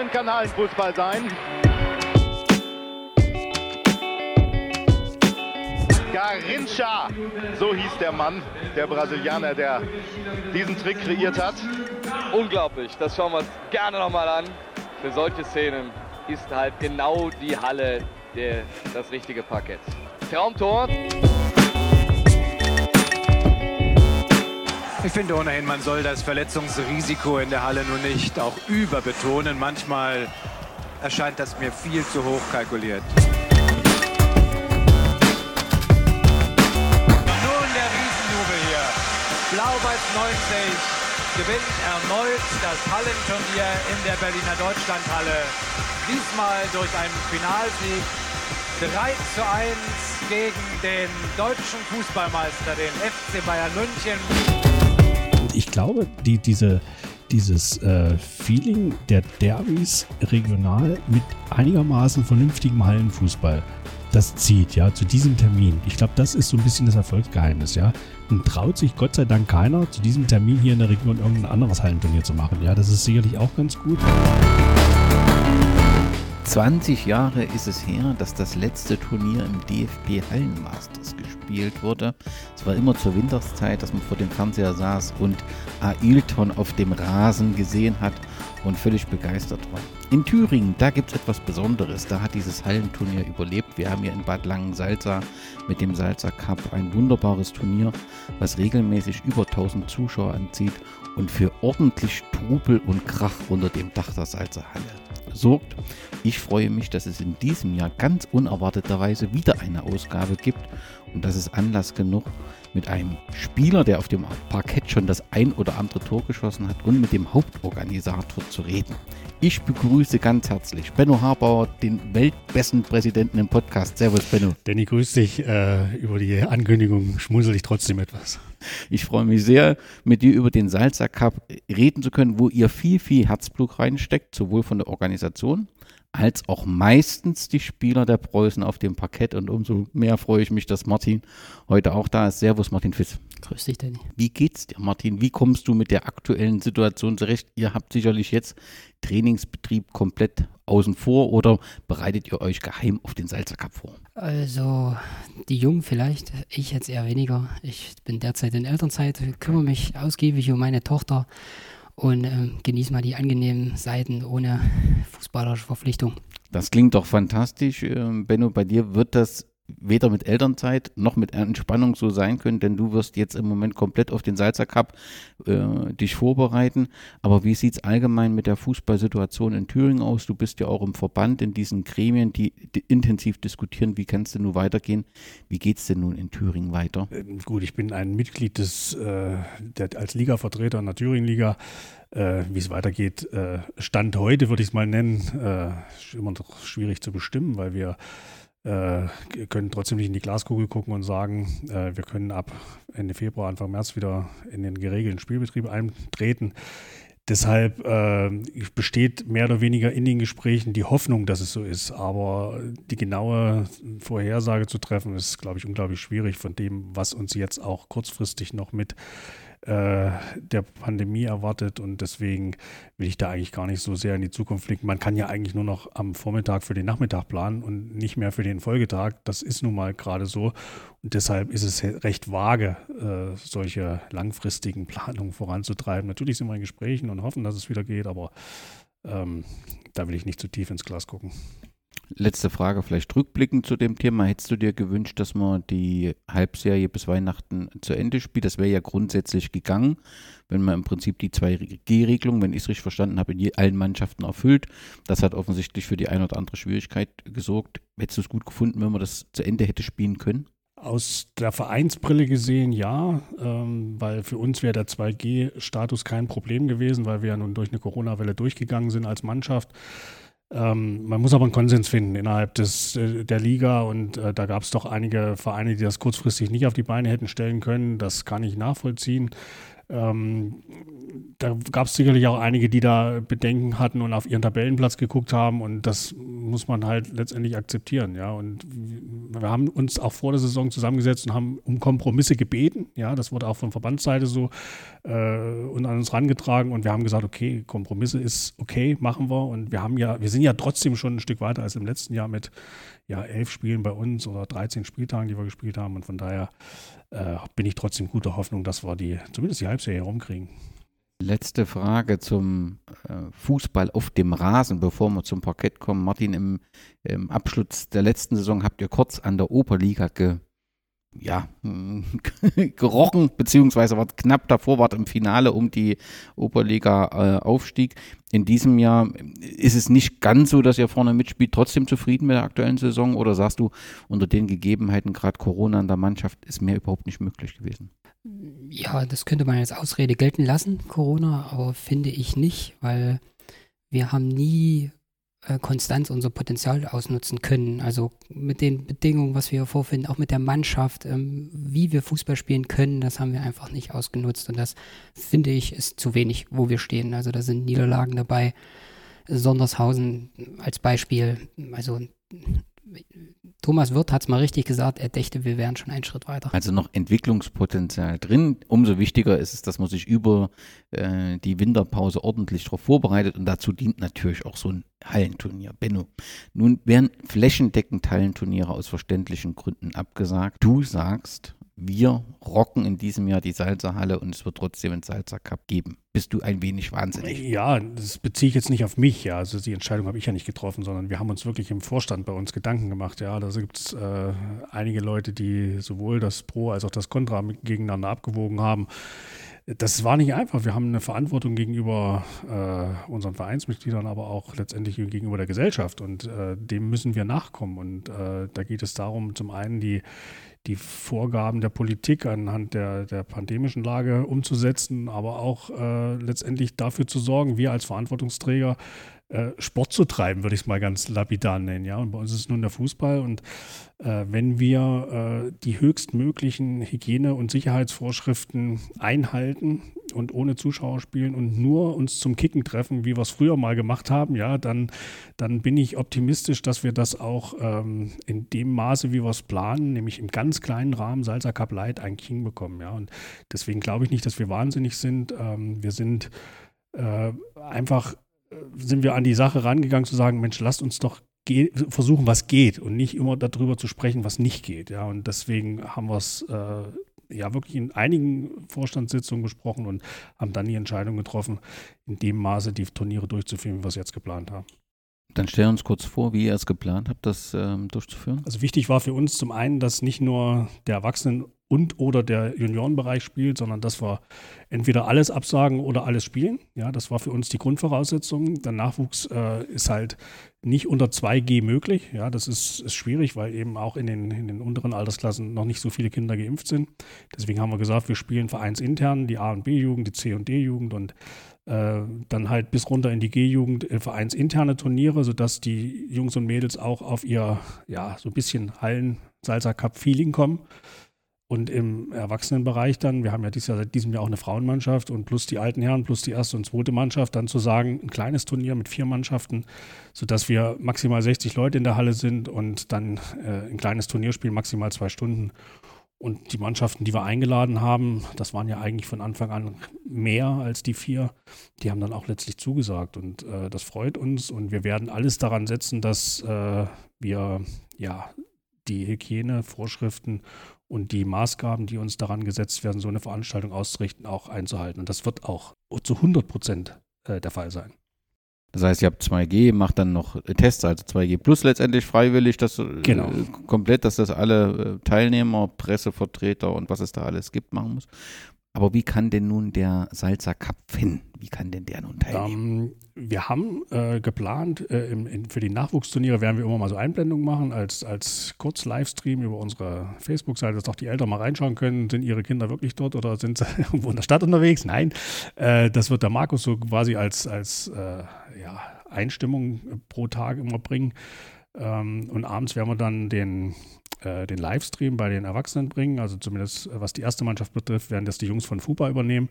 spannend kann Hallenfußball sein. Garincha, so hieß der Mann, der Brasilianer, der diesen Trick kreiert hat. Unglaublich, das schauen wir uns gerne nochmal an. Für solche Szenen ist halt genau die Halle der, das richtige Parkett. Traumtor. Ich finde ohnehin, man soll das Verletzungsrisiko in der Halle nur nicht auch überbetonen. Manchmal erscheint das mir viel zu hoch kalkuliert. Nun der Riesenjubel hier. Blau-Weiß 90 gewinnt erneut das Hallenturnier in der Berliner Deutschlandhalle. Diesmal durch einen Finalsieg 3 zu 1 gegen den deutschen Fußballmeister, den FC Bayern München ich glaube, die, diese, dieses äh, Feeling der Derbys regional mit einigermaßen vernünftigem Hallenfußball, das zieht ja zu diesem Termin. Ich glaube, das ist so ein bisschen das Erfolgsgeheimnis, ja. Und traut sich Gott sei Dank keiner, zu diesem Termin hier in der Region irgendein anderes Hallenturnier zu machen. Ja, das ist sicherlich auch ganz gut. 20 Jahre ist es her, dass das letzte Turnier im DFB Hallenmasters gespielt wurde. Es war immer zur Winterszeit, dass man vor dem Fernseher saß und Ailton auf dem Rasen gesehen hat und völlig begeistert war. In Thüringen, da gibt es etwas Besonderes. Da hat dieses Hallenturnier überlebt. Wir haben hier in Bad Langensalza mit dem Salza Cup ein wunderbares Turnier, was regelmäßig über 1000 Zuschauer anzieht und für ordentlich Trubel und Krach unter dem Dach der Salzer Halle sorgt. Ich freue mich, dass es in diesem Jahr ganz unerwarteterweise wieder eine Ausgabe gibt und das ist Anlass genug, mit einem Spieler, der auf dem Parkett schon das ein oder andere Tor geschossen hat und mit dem Hauptorganisator zu reden. Ich begrüße ganz herzlich Benno Harbauer, den weltbesten Präsidenten im Podcast. Servus, Benno. Danny, grüß dich. Äh, über die Ankündigung schmusel ich trotzdem etwas. Ich freue mich sehr, mit dir über den Salzer Cup reden zu können, wo ihr viel, viel Herzblut reinsteckt, sowohl von der Organisation als auch meistens die Spieler der Preußen auf dem Parkett. Und umso mehr freue ich mich, dass Martin heute auch da ist. Servus, Martin Fiss. Grüß dich, Danny. Wie geht's dir, Martin? Wie kommst du mit der aktuellen Situation zurecht? Ihr habt sicherlich jetzt Trainingsbetrieb komplett außen vor oder bereitet ihr euch geheim auf den Salzer Cup vor? Also, die Jungen vielleicht, ich jetzt eher weniger. Ich bin derzeit in Elternzeit, kümmere mich ausgiebig um meine Tochter und ähm, genieße mal die angenehmen Seiten ohne fußballerische Verpflichtung. Das klingt doch fantastisch. Ähm, Benno, bei dir wird das weder mit Elternzeit noch mit Entspannung so sein können, denn du wirst jetzt im Moment komplett auf den Salzer Cup äh, dich vorbereiten. Aber wie sieht es allgemein mit der Fußballsituation in Thüringen aus? Du bist ja auch im Verband in diesen Gremien, die, intensiv diskutieren, wie kann es denn nun weitergehen? Wie geht es denn nun in Thüringen weiter? Ähm, gut, ich bin ein Mitglied des, äh, der, als Ligavertreter in der Thüringen-Liga. Äh, wie es weitergeht, äh, Stand heute würde ich es mal nennen, äh, ist immer noch schwierig zu bestimmen, weil wir äh, können trotzdem nicht in die Glaskugel gucken und sagen, äh, wir können ab Ende Februar, Anfang März wieder in den geregelten Spielbetrieb eintreten. Deshalb äh, besteht mehr oder weniger in den Gesprächen die Hoffnung, dass es so ist. Aber die genaue Vorhersage zu treffen, ist, glaube ich, unglaublich schwierig von dem, was uns jetzt auch kurzfristig noch mit äh, der Pandemie erwartet und deswegen will ich da eigentlich gar nicht so sehr in die Zukunft blicken. Man kann ja eigentlich nur noch am Vormittag für den Nachmittag planen und nicht mehr für den Folgetag. Das ist nun mal gerade so und deshalb ist es recht vage, äh, solche langfristigen Planungen voranzutreiben. Natürlich sind wir in Gesprächen und hoffen, dass es wieder geht, aber ähm, da will ich nicht zu tief ins Glas gucken. Letzte Frage, vielleicht rückblickend zu dem Thema. Hättest du dir gewünscht, dass man die Halbserie bis Weihnachten zu Ende spielt? Das wäre ja grundsätzlich gegangen, wenn man im Prinzip die 2G-Regelung, wenn ich es richtig verstanden habe, in allen Mannschaften erfüllt. Das hat offensichtlich für die eine oder andere Schwierigkeit gesorgt. Hättest du es gut gefunden, wenn man das zu Ende hätte spielen können? Aus der Vereinsbrille gesehen ja, ähm, weil für uns wäre der 2G-Status kein Problem gewesen, weil wir ja nun durch eine Corona-Welle durchgegangen sind als Mannschaft. Ähm, man muss aber einen Konsens finden innerhalb des, äh, der Liga und äh, da gab es doch einige Vereine, die das kurzfristig nicht auf die Beine hätten stellen können. Das kann ich nachvollziehen. Ähm, da gab es sicherlich auch einige, die da Bedenken hatten und auf ihren Tabellenplatz geguckt haben und das muss man halt letztendlich akzeptieren, ja. Und wir haben uns auch vor der Saison zusammengesetzt und haben um Kompromisse gebeten, ja. Das wurde auch von Verbandsseite so äh, und an uns rangetragen und wir haben gesagt, okay, Kompromisse ist okay, machen wir und wir haben ja, wir sind ja trotzdem schon ein Stück weiter als im letzten Jahr mit ja elf Spielen bei uns oder 13 Spieltagen, die wir gespielt haben und von daher äh, bin ich trotzdem guter Hoffnung, dass wir die zumindest die Halbserie rumkriegen. Letzte Frage zum äh, Fußball auf dem Rasen, bevor wir zum Parkett kommen. Martin, im, im Abschluss der letzten Saison habt ihr kurz an der Oberliga ge, ja, gerochen, beziehungsweise war knapp davor, war im Finale um die Oberliga-Aufstieg. Äh, In diesem Jahr ist es nicht ganz so, dass ihr vorne mitspielt, trotzdem zufrieden mit der aktuellen Saison oder sagst du, unter den Gegebenheiten, gerade Corona in der Mannschaft, ist mehr überhaupt nicht möglich gewesen? Ja, das könnte man als Ausrede gelten lassen, Corona, aber finde ich nicht, weil wir haben nie Konstanz unser Potenzial ausnutzen können. Also mit den Bedingungen, was wir vorfinden, auch mit der Mannschaft, ähm, wie wir Fußball spielen können, das haben wir einfach nicht ausgenutzt. Und das finde ich ist zu wenig, wo wir stehen. Also da sind Niederlagen dabei. Sondershausen als Beispiel. Also Thomas Wirth hat es mal richtig gesagt, er dächte, wir wären schon einen Schritt weiter. Also noch Entwicklungspotenzial drin. Umso wichtiger ist es, dass man sich über äh, die Winterpause ordentlich darauf vorbereitet und dazu dient natürlich auch so ein Hallenturnier. Benno, nun werden flächendeckend Hallenturniere aus verständlichen Gründen abgesagt. Du sagst, wir rocken in diesem Jahr die Salzerhalle und es wird trotzdem einen Salzer Cup geben. Bist du ein wenig wahnsinnig? Ja, das beziehe ich jetzt nicht auf mich, ja. Also die Entscheidung habe ich ja nicht getroffen, sondern wir haben uns wirklich im Vorstand bei uns Gedanken gemacht. Ja, da gibt es äh, einige Leute, die sowohl das Pro als auch das Contra gegeneinander abgewogen haben. Das war nicht einfach. Wir haben eine Verantwortung gegenüber äh, unseren Vereinsmitgliedern, aber auch letztendlich gegenüber der Gesellschaft und äh, dem müssen wir nachkommen. Und äh, da geht es darum, zum einen die die Vorgaben der Politik anhand der, der pandemischen Lage umzusetzen, aber auch äh, letztendlich dafür zu sorgen, wir als Verantwortungsträger äh, Sport zu treiben, würde ich es mal ganz lapidar nennen. Ja? Und bei uns ist es nun der Fußball. Und äh, wenn wir äh, die höchstmöglichen Hygiene- und Sicherheitsvorschriften einhalten und ohne Zuschauer spielen und nur uns zum Kicken treffen, wie wir es früher mal gemacht haben, ja, dann, dann bin ich optimistisch, dass wir das auch ähm, in dem Maße, wie wir es planen, nämlich im ganz kleinen Rahmen Salzer Cup Light eigentlich hinbekommen. Ja? Und deswegen glaube ich nicht, dass wir wahnsinnig sind. Ähm, wir sind äh, einfach sind wir an die Sache rangegangen zu sagen, Mensch, lasst uns doch versuchen, was geht und nicht immer darüber zu sprechen, was nicht geht. Ja, und deswegen haben wir es äh, ja wirklich in einigen Vorstandssitzungen besprochen und haben dann die Entscheidung getroffen, in dem Maße die Turniere durchzuführen, wie wir es jetzt geplant haben. Dann stell uns kurz vor, wie ihr es geplant habt, das ähm, durchzuführen. Also wichtig war für uns zum einen, dass nicht nur der Erwachsenen- und oder der Juniorenbereich spielt, sondern dass wir entweder alles absagen oder alles spielen. Ja, das war für uns die Grundvoraussetzung. Der Nachwuchs äh, ist halt nicht unter 2G möglich. Ja, das ist, ist schwierig, weil eben auch in den, in den unteren Altersklassen noch nicht so viele Kinder geimpft sind. Deswegen haben wir gesagt, wir spielen vereinsintern die A- und B-Jugend, die C- und D-Jugend und äh, dann halt bis runter in die G-Jugend äh, vereinsinterne Turniere, sodass die Jungs und Mädels auch auf ihr, ja, so ein bisschen Hallen-Salsa-Cup-Feeling kommen. Und im Erwachsenenbereich dann, wir haben ja dieses Jahr, seit diesem Jahr auch eine Frauenmannschaft und plus die alten Herren, plus die erste und zweite Mannschaft, dann zu sagen, ein kleines Turnier mit vier Mannschaften, sodass wir maximal 60 Leute in der Halle sind und dann äh, ein kleines Turnier spielen, maximal zwei Stunden. Und die Mannschaften, die wir eingeladen haben, das waren ja eigentlich von Anfang an mehr als die vier, die haben dann auch letztlich zugesagt. Und äh, das freut uns und wir werden alles daran setzen, dass äh, wir ja die Hygienevorschriften und die Maßgaben, die uns daran gesetzt werden, so eine Veranstaltung auszurichten, auch einzuhalten. Und das wird auch zu 100 Prozent äh, der Fall sein. Das heißt, ihr habt 2G, macht dann noch Tests, also 2G plus letztendlich freiwillig, das äh, genau. komplett, dass das alle äh, Teilnehmer, Pressevertreter und was es da alles gibt, machen muss. Aber wie kann denn nun der Salzer Cup Finn, wie kann denn der nun teilnehmen? Um, wir haben äh, geplant, äh, im, in, für die Nachwuchsturniere werden wir immer mal so Einblendungen machen, als, als Kurz-Livestream über unsere Facebook-Seite, dass auch die Eltern mal reinschauen können, sind ihre Kinder wirklich dort oder sind sie irgendwo in der Stadt unterwegs? Nein, äh, das wird der Markus so quasi als, als äh, ja, Einstimmung pro Tag immer bringen. Ähm, und abends werden wir dann den äh, den Livestream bei den Erwachsenen bringen. Also zumindest äh, was die erste Mannschaft betrifft, werden das die Jungs von FUPA übernehmen.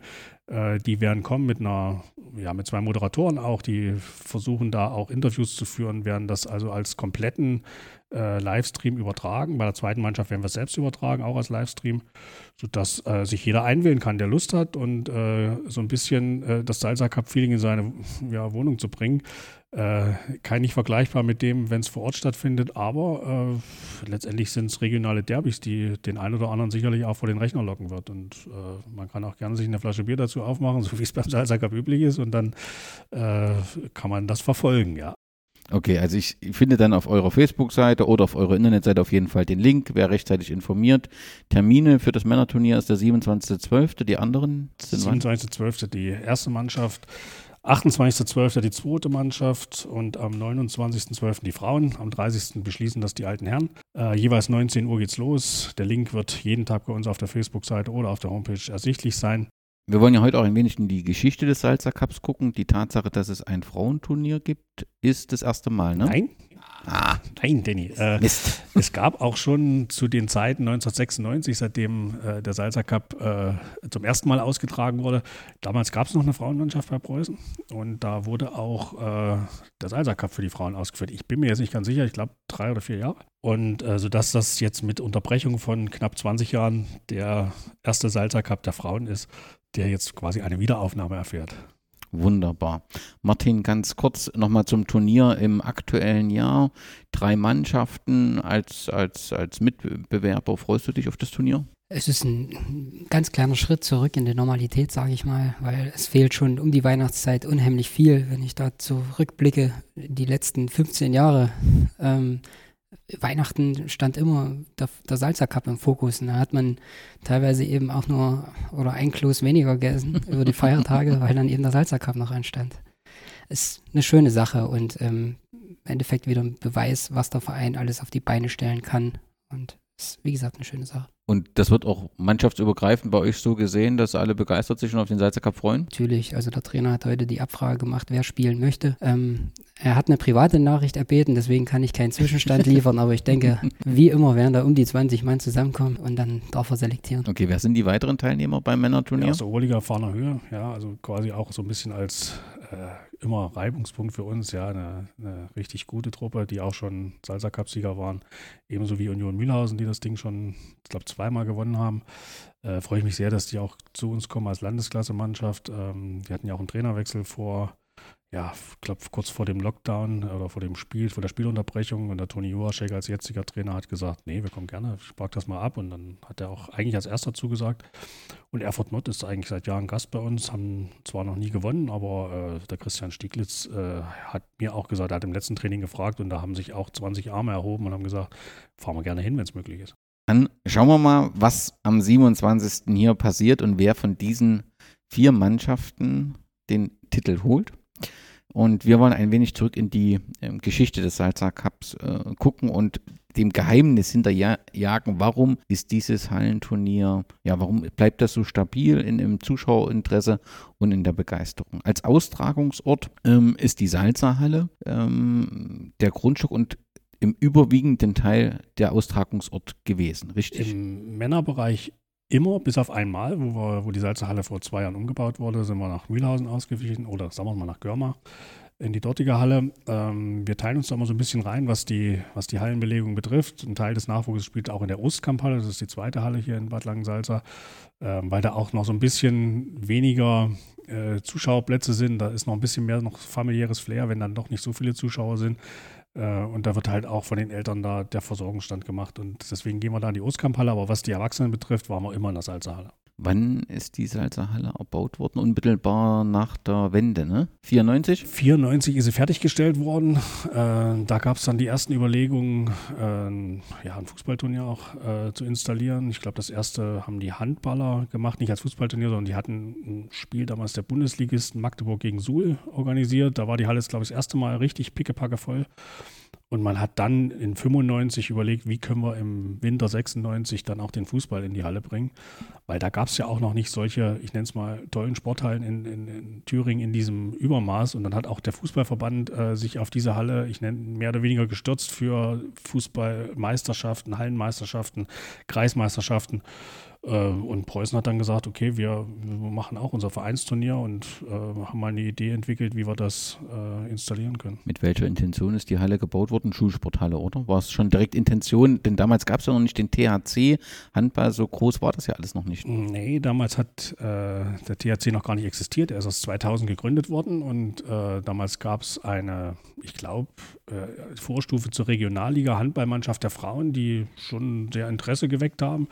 Äh, die werden kommen mit einer, ja, mit zwei Moderatoren auch, die versuchen da auch Interviews zu führen, werden das also als kompletten äh, Livestream übertragen. Bei der zweiten Mannschaft werden wir es selbst übertragen, auch als Livestream, sodass äh, sich jeder einwählen kann, der Lust hat und äh, so ein bisschen das Salsa Cup-Feeling in seine ja, Wohnung zu bringen. Äh, kein nicht vergleichbar mit dem, wenn es vor Ort stattfindet, aber äh, letztendlich sind es regionale Derbys, die den einen oder anderen sicherlich auch vor den Rechner locken wird. Und äh, man kann auch gerne sich eine Flasche Bier dazu aufmachen, so wie es beim Salsa Cup üblich ist, und dann äh, kann man das verfolgen, ja. Okay, also ich finde dann auf eurer Facebook-Seite oder auf eurer Internetseite auf jeden Fall den Link, wer rechtzeitig informiert. Termine für das Männerturnier ist der 27.12., die anderen sind 27.12. die erste Mannschaft, 28.12. die zweite Mannschaft und am 29.12. die Frauen. Am 30. beschließen das die alten Herren. Äh, jeweils 19 Uhr geht's los. Der Link wird jeden Tag bei uns auf der Facebook-Seite oder auf der Homepage ersichtlich sein. Wir wollen ja heute auch ein wenig in die Geschichte des Salzer Cups gucken. Die Tatsache, dass es ein Frauenturnier gibt, ist das erste Mal, ne? Nein. Ah, nein, Danny. Äh, Mist. Es gab auch schon zu den Zeiten 1996, seitdem äh, der Salzer Cup äh, zum ersten Mal ausgetragen wurde. Damals gab es noch eine Frauenmannschaft bei Preußen und da wurde auch äh, der Salzer Cup für die Frauen ausgeführt. Ich bin mir jetzt nicht ganz sicher, ich glaube drei oder vier Jahre. Und äh, sodass das jetzt mit Unterbrechung von knapp 20 Jahren der erste Salzer Cup der Frauen ist, der jetzt quasi eine Wiederaufnahme erfährt. Wunderbar. Martin, ganz kurz nochmal zum Turnier im aktuellen Jahr. Drei Mannschaften als, als, als Mitbewerber. Freust du dich auf das Turnier? Es ist ein ganz kleiner Schritt zurück in die Normalität, sage ich mal, weil es fehlt schon um die Weihnachtszeit unheimlich viel. Wenn ich da zurückblicke, die letzten 15 Jahre, ähm, Weihnachten stand immer der, der Salsa Cup im Fokus. Und da hat man teilweise eben auch nur oder ein Kloß weniger gegessen über die Feiertage, weil dann eben der Salsa Cup noch anstand. Ist eine schöne Sache und ähm, im Endeffekt wieder ein Beweis, was der Verein alles auf die Beine stellen kann. Und ist, wie gesagt, eine schöne Sache. Und das wird auch mannschaftsübergreifend bei euch so gesehen, dass alle begeistert sich und auf den Salzer Cup freuen? Natürlich. Also der Trainer hat heute die Abfrage gemacht, wer spielen möchte. Ähm, er hat eine private Nachricht erbeten, deswegen kann ich keinen Zwischenstand liefern, aber ich denke, wie immer werden da um die 20 Mann zusammenkommen und dann darf er selektieren. Okay, wer sind die weiteren Teilnehmer beim Männerturnier? Ja, aus der Oberliga erfahrener Höhe, ja, also quasi auch so ein bisschen als äh, immer Reibungspunkt für uns, ja, eine, eine, richtig gute Truppe, die auch schon Salsa Cup-Sieger waren, ebenso wie Union Mühlhausen, die das Ding schon, ich glaube, zweimal gewonnen haben. Äh, Freue ich mich sehr, dass die auch zu uns kommen als Landesklasse-Mannschaft. Ähm, die hatten ja auch einen Trainerwechsel vor ja, ich glaube, kurz vor dem Lockdown oder vor dem Spiel, vor der Spielunterbrechung und der Toni Joaschek als jetziger Trainer hat gesagt, nee, wir kommen gerne, ich pack das mal ab und dann hat er auch eigentlich als erster zugesagt. Und Erfurt Nord ist eigentlich seit Jahren Gast bei uns, haben zwar noch nie gewonnen, aber äh, der Christian Stieglitz äh, hat mir auch gesagt, er hat im letzten Training gefragt und da haben sich auch 20 Arme erhoben und haben gesagt, fahren wir gerne hin, wenn es möglich ist. Dann schauen wir mal, was am 27. hier passiert und wer von diesen vier Mannschaften den Titel holt. Und wir wollen ein wenig zurück in die äh, Geschichte des Salzar Cups äh, gucken und dem Geheimnis hinterjagen, warum ist dieses Hallenturnier, ja, warum bleibt das so stabil in, im Zuschauerinteresse und in der Begeisterung? Als Austragungsort ähm, ist die Salzerhalle ähm, der Grundstück und im überwiegenden Teil der Austragungsort gewesen, richtig? Im Männerbereich immer, bis auf einmal, wo, wir, wo die Salzerhalle vor zwei Jahren umgebaut wurde, sind wir nach Mühlhausen ausgewichen oder sagen wir mal nach Görmar in die dortige Halle. Ähm, wir teilen uns da immer so ein bisschen rein, was die, was die Hallenbelegung betrifft. Ein Teil des Nachwuchses spielt auch in der Ostkamphalle, das ist die zweite Halle hier in Bad Langensalza, ähm, weil da auch noch so ein bisschen weniger äh, Zuschauerplätze sind. Da ist noch ein bisschen mehr noch familiäres Flair, wenn dann doch nicht so viele Zuschauer sind. Äh, und da wird halt auch von den Eltern da der Versorgungsstand gemacht. Und deswegen gehen wir da in die Ostkamphalle. Aber was die Erwachsenen betrifft, waren wir immer in der Salzerhalle. Wann ist die Salzerhalle erbaut worden? Unmittelbar nach der Wende, ne? 94? 94 ist sie fertiggestellt worden. Äh, da gab es dann die ersten Überlegungen, äh, ja, ein Fußballturnier auch äh, zu installieren. Ich glaube, das erste haben die Handballer gemacht, nicht als Fußballturnier, sondern die hatten ein Spiel damals der Bundesligisten Magdeburg gegen Suhl organisiert. Da war die Halle, glaube ich, das erste Mal richtig pickepacke voll. Und man hat dann in 95 überlegt, wie können wir im Winter 96 dann auch den Fußball in die Halle bringen. Weil da gab es ja auch noch nicht solche, ich nenne es mal, tollen Sporthallen in, in, in, Thüringen in diesem Übermaß. Und dann hat auch der Fußballverband äh, sich auf diese Halle, ich nenne mehr oder weniger gestürzt für Fußballmeisterschaften, Hallenmeisterschaften, Kreismeisterschaften. Äh, und Preußen hat dann gesagt, okay, wir, wir machen auch unser Vereinsturnier und äh, haben mal eine Idee entwickelt, wie wir das äh, installieren können. Mit welcher Intention ist die Halle gebaut worden? Schulsporthalle, oder? War es schon direkt Intention? Denn damals gab es ja noch nicht den THC. Handball, so groß war das ja alles noch nicht. Nee, damals hat äh, der THC noch gar nicht existiert. Er ist aus 2000 gegründet worden und äh, damals gab es eine, ich glaube, äh, Vorstufe zur Regionalliga Handballmannschaft der Frauen, die schon sehr Interesse geweckt haben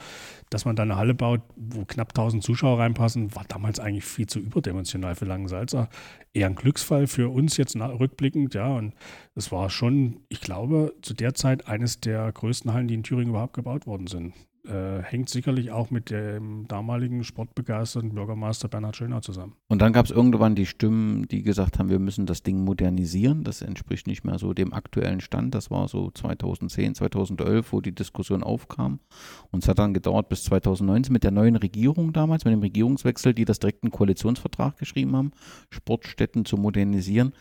dass man da eine Halle baut, wo knapp 1000 Zuschauer reinpassen, war damals eigentlich viel zu überdimensional für Langensalza. Eher ein Glücksfall für uns jetzt rückblickend, ja. Und es war schon, ich glaube, zu der Zeit eines der größten Hallen, die in Thüringen überhaupt gebaut worden sind äh, hängt sicherlich auch mit dem damaligen sportbegeisterten Bürgermeister Bernhard Schöner zusammen. Und dann gab es irgendwann die Stimmen, die gesagt haben, wir müssen das Ding modernisieren. Das entspricht nicht mehr so dem aktuellen Stand. Das war so 2010, 2011, wo die Diskussion aufkam. Und es hat dann gedauert bis 2019 mit der neuen Regierung damals, mit dem Regierungswechsel, die das direkt einen Koalitionsvertrag geschrieben haben, Sportstätten zu modernisieren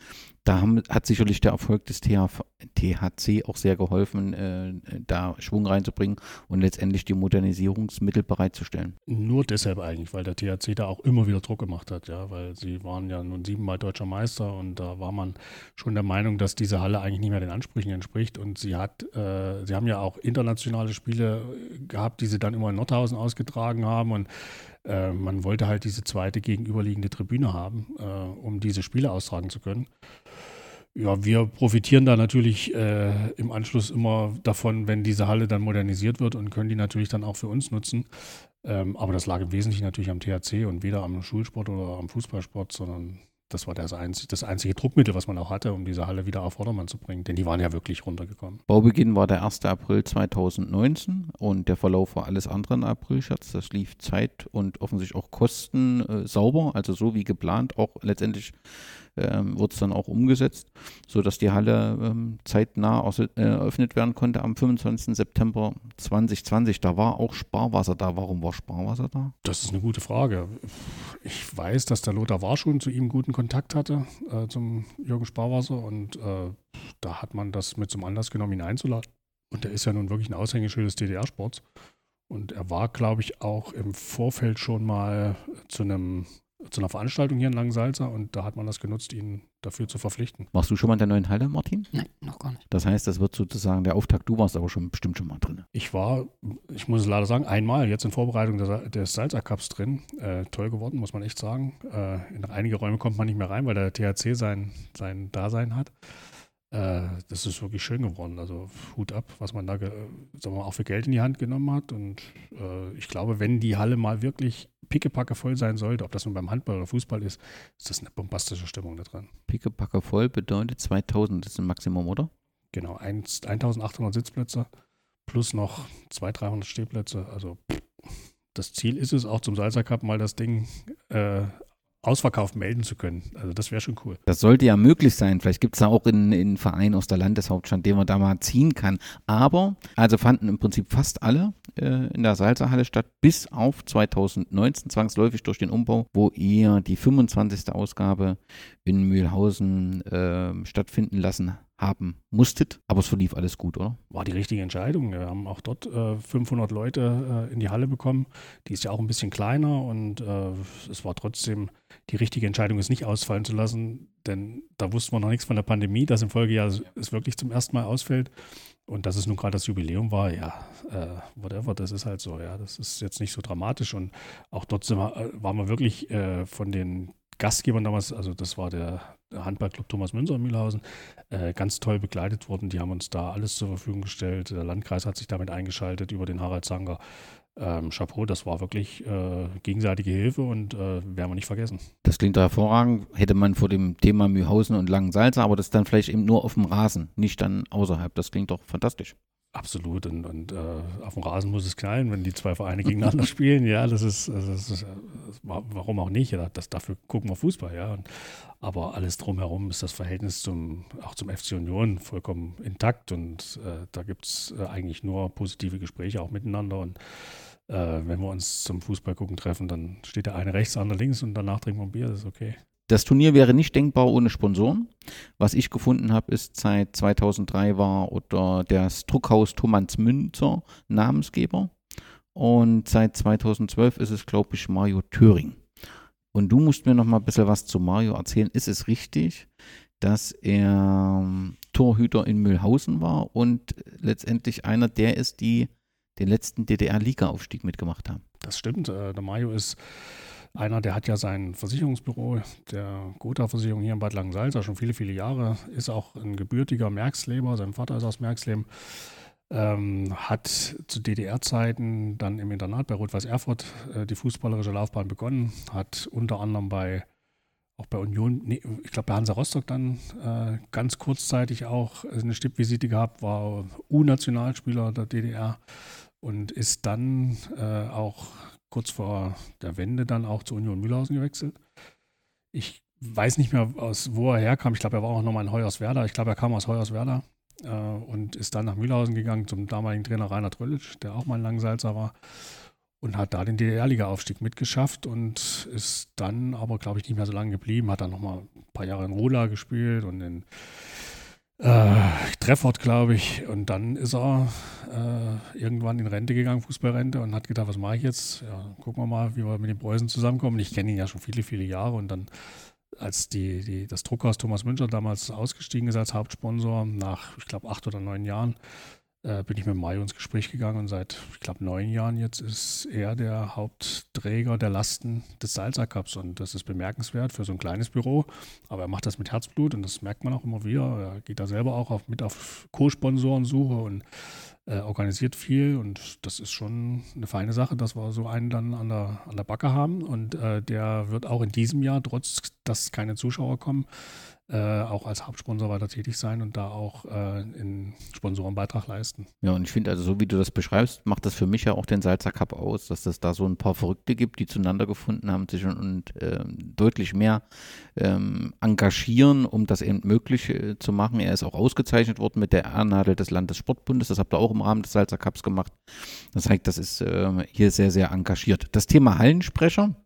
da hat sicherlich der Erfolg des THC auch sehr geholfen, äh, da Schwung reinzubringen und letztendlich die Modernisierungsmittel bereitzustellen. Nur deshalb eigentlich, weil der THC da auch immer wieder Druck gemacht hat, ja, weil sie waren ja nun siebenmal deutscher Meister und da war man schon der Meinung, dass diese Halle eigentlich nicht mehr den Ansprüchen entspricht und sie hat, äh, sie haben ja auch internationale Spiele gehabt, die sie dann immer in Nordhausen ausgetragen haben und äh, man wollte halt diese zweite gegenüberliegende Tribüne haben, äh, um diese Spiele austragen zu können. Ja, wir profitieren da natürlich äh, im Anschluss immer davon, wenn diese Halle dann modernisiert wird und können die natürlich dann auch für uns nutzen. Ähm, aber das lag im Wesentlichen natürlich am THC und weder am Schulsport oder am Fußballsport, sondern das war das einzige, das einzige Druckmittel, was man auch hatte, um diese Halle wieder auf Vordermann zu bringen. Denn die waren ja wirklich runtergekommen. Baubeginn war der 1. April 2019 und der Verlauf war alles andere April, Schatz. Das lief Zeit und offensichtlich auch Kosten äh, sauber, also so wie geplant, auch letztendlich ähm, wird es dann auch umgesetzt, sodass die Halle ähm, zeitnah äh, eröffnet werden konnte am 25. September 2020. Da war auch Sparwasser da. Warum war Sparwasser da? Das ist eine gute Frage. Ich weiß, dass der Lothar war schon zu ihm guten Kontakt hatte, äh, zum Jürgen Sparwasser. Und äh, da hat man das mit zum Anlass genommen, ihn einzuladen. Und er ist ja nun wirklich ein Aushängeschild des DDR-Sports. Und er war, glaube ich, auch im Vorfeld schon mal zu einem zu einer Veranstaltung hier in Langensalza und da hat man das genutzt, ihn dafür zu verpflichten. Warst du schon mal in der neuen Halle, Martin? Nein, noch gar nicht. Das heißt, das wird sozusagen der Auftakt. Du warst aber schon bestimmt schon mal drin. Ich war, ich muss es leider sagen, einmal jetzt in Vorbereitung des, des Salza Cups drin. Äh, toll geworden, muss man echt sagen. Äh, in einige Räume kommt man nicht mehr rein, weil der THC sein, sein Dasein hat. Äh, das ist wirklich schön geworden. Also Hut ab, was man da sagen wir, auch für Geld in die Hand genommen hat. Und äh, ich glaube, wenn die Halle mal wirklich pickepacke voll sein sollte, ob das nun beim Handball oder Fußball ist, ist das eine bombastische Stimmung da drin. Pickepacke voll bedeutet 2000, das ist ein Maximum, oder? Genau, 1800 Sitzplätze plus noch 200, 300 Stehplätze. Also das Ziel ist es auch zum Salzer Cup mal das Ding äh, ausverkauft melden zu können. Also das wäre schon cool. Das sollte ja möglich sein. Vielleicht gibt es da auch einen, Verein aus der Landeshauptstadt, den man da mal ziehen kann. Aber, also fanden im Prinzip fast alle äh, in der Salzerhalle statt, bis auf 2019, zwangsläufig durch den Umbau, wo ihr die 25. Ausgabe in Mühlhausen äh, stattfinden lassen haben musstet. Aber es verlief alles gut, oder? War die richtige Entscheidung. Wir haben auch dort äh, 500 Leute äh, in die Halle bekommen. Die ist ja auch ein bisschen kleiner und äh, es war trotzdem die richtige Entscheidung, es nicht ausfallen zu lassen. Denn da wussten wir noch nichts von der Pandemie, dass im Folgejahr es wirklich zum ersten Mal ausfällt. Und dass es nun gerade das Jubiläum war, ja, äh, whatever, das ist halt so, ja, das ist jetzt nicht so dramatisch. Und auch dort wir, äh, waren wir wirklich äh, von den Gastgebern damals, also das war der Handballclub Thomas Münzer in Mühlhausen, äh, ganz toll begleitet worden. Die haben uns da alles zur Verfügung gestellt. Der Landkreis hat sich damit eingeschaltet über den Harald Zanger. Ähm, Chapeau, das war wirklich äh, gegenseitige Hilfe und äh, werden wir nicht vergessen. Das klingt hervorragend. Hätte man vor dem Thema Mühlhausen und Langensalza, aber das dann vielleicht eben nur auf dem Rasen, nicht dann außerhalb. Das klingt doch fantastisch. Absolut. Und, und äh, auf dem Rasen muss es knallen, wenn die zwei Vereine gegeneinander spielen. Ja, das ist, das ist, warum auch nicht? Ja, das, dafür gucken wir Fußball, ja. Und, aber alles drumherum ist das Verhältnis zum, auch zum FC Union vollkommen intakt und äh, da gibt es äh, eigentlich nur positive Gespräche auch miteinander. Und äh, wenn wir uns zum Fußball gucken treffen, dann steht der eine rechts, der andere links und danach trinken wir ein Bier, das ist okay. Das Turnier wäre nicht denkbar ohne Sponsoren. Was ich gefunden habe, ist seit 2003 war oder das Druckhaus Thomas Münzer Namensgeber. Und seit 2012 ist es, glaube ich, Mario Thüring. Und du musst mir noch mal ein bisschen was zu Mario erzählen. Ist es richtig, dass er ähm, Torhüter in Mühlhausen war und letztendlich einer der ist, die den letzten DDR-Liga-Aufstieg mitgemacht haben? Das stimmt. Äh, der Mario ist einer, der hat ja sein Versicherungsbüro der Gotha-Versicherung hier in Bad Langensalza schon viele, viele Jahre, ist auch ein gebürtiger Merksleber, sein Vater ist aus Merksleben, ähm, hat zu DDR-Zeiten dann im Internat bei Rot-Weiß Erfurt äh, die fußballerische Laufbahn begonnen, hat unter anderem bei auch bei Union, nee, ich glaube bei Hansa Rostock dann äh, ganz kurzzeitig auch eine Stippvisite gehabt, war U-Nationalspieler der DDR und ist dann äh, auch kurz vor der Wende dann auch zur Union Mühlhausen gewechselt. Ich weiß nicht mehr, aus wo er herkam. Ich glaube, er war auch nochmal in Hoyerswerda. Ich glaube, er kam aus Hoyerswerda äh, und ist dann nach Mühlhausen gegangen zum damaligen Trainer Rainer Tröllitsch, der auch mal ein Langsalzer war und hat da den DDR-Liga-Aufstieg mitgeschafft und ist dann aber, glaube ich, nicht mehr so lange geblieben. Hat dann nochmal ein paar Jahre in Rola gespielt und in äh, Treffort, glaube ich. Und dann ist er äh, irgendwann in Rente gegangen, Fußballrente, und hat gedacht, was mache ich jetzt? Ja, gucken wir mal, wie wir mit den Preußen zusammenkommen. Ich kenne ihn ja schon viele, viele Jahre. Und dann, als die, die, das Druckhaus Thomas Müncher damals ausgestiegen ist als Hauptsponsor, nach, ich glaube, acht oder neun Jahren, äh, bin ich mit Mario ins Gespräch gegangen und seit, ich glaube, neun Jahren jetzt ist er der Hauptträger der Lasten des Salzer Cups und das ist bemerkenswert für so ein kleines Büro, aber er macht das mit Herzblut und das merkt man auch immer wieder. Er geht da selber auch auf, mit auf Co-Sponsorensuche und äh, organisiert viel. Und das ist schon eine feine Sache, dass wir so einen dann an der, an der Backe haben. Und äh, der wird auch in diesem Jahr, trotz dass keine Zuschauer kommen, äh, auch als Hauptsponsor weiter tätig sein und da auch äh, einen Sponsorenbeitrag leisten. Ja, und ich finde, also so wie du das beschreibst, macht das für mich ja auch den Salzer Cup aus, dass es da so ein paar Verrückte gibt, die zueinander gefunden haben, sich und, und äh, deutlich mehr ähm, engagieren, um das eben möglich äh, zu machen. Er ist auch ausgezeichnet worden mit der Ehrennadel des Landessportbundes. Das habt ihr auch im Rahmen des Salzer Cups gemacht. Das zeigt, das ist ähm, hier sehr, sehr engagiert. Das Thema Hallensprecher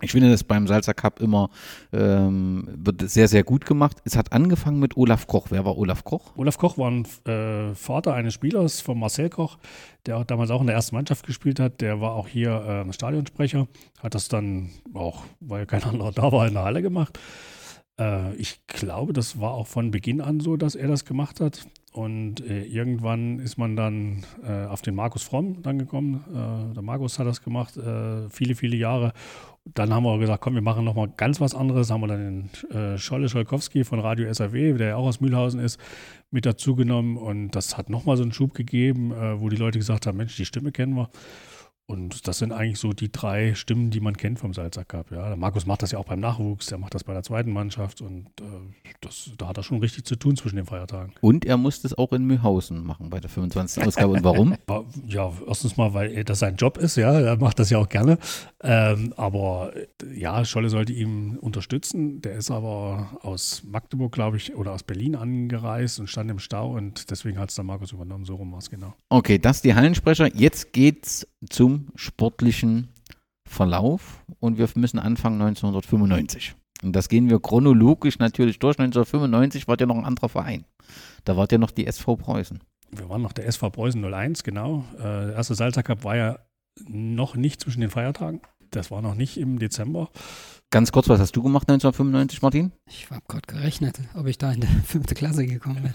ich finde das beim Salzer Cup immer ähm, wird sehr, sehr gut gemacht. Es hat angefangen mit Olaf Koch. Wer war Olaf Koch? Olaf Koch war ein äh, Vater eines Spielers von Marcel Koch, der damals auch in der ersten Mannschaft gespielt hat. Der war auch hier äh, Stadionsprecher, hat das dann auch, weil kein anderer da war, in der Halle gemacht. Äh, ich glaube, das war auch von Beginn an so, dass er das gemacht hat. Und äh, irgendwann ist man dann äh, auf den Markus Fromm dann gekommen. Äh, der Markus hat das gemacht, viele, viele Jahre. Dann haben wir gesagt, komm, wir machen nochmal ganz was anderes. Haben wir dann den äh, Scholle Scholkowski von Radio SAW, der ja auch aus Mühlhausen ist, mit dazu genommen. Und das hat nochmal so einen Schub gegeben, äh, wo die Leute gesagt haben, Mensch, die Stimme kennen wir. Und das sind eigentlich so die drei Stimmen, die man kennt vom Salzach Cup. Ja. Der Markus macht das ja auch beim Nachwuchs, der macht das bei der zweiten Mannschaft und äh, das, da hat er schon richtig zu tun zwischen den Feiertagen. Und er muss das auch in Mühlhausen machen bei der 25. Ausgabe. Und warum? Ja, erstens mal, weil das sein Job ist, ja, er macht das ja auch gerne. Ähm, aber ja, Scholle sollte ihm unterstützen. Der ist aber aus Magdeburg, glaube ich, oder aus Berlin angereist und stand im Stau und deswegen hat es der Markus übernommen. So rum war es genau. Okay, das die Hallensprecher. Jetzt geht's zum sportlichen Verlauf und wir müssen anfangen 1995. Und das gehen wir chronologisch natürlich durch. 1995 war ja noch ein anderer Verein. Da war ja noch die SV Preußen. Wir waren noch der SV Preußen 01, genau. Äh, der erste Salzer Cup war ja noch nicht zwischen den Feiertagen. Das war noch nicht im Dezember. Ganz kurz, was hast du gemacht 1995, Martin? Ich habe gerade gerechnet, ob ich da in die fünfte Klasse gekommen bin.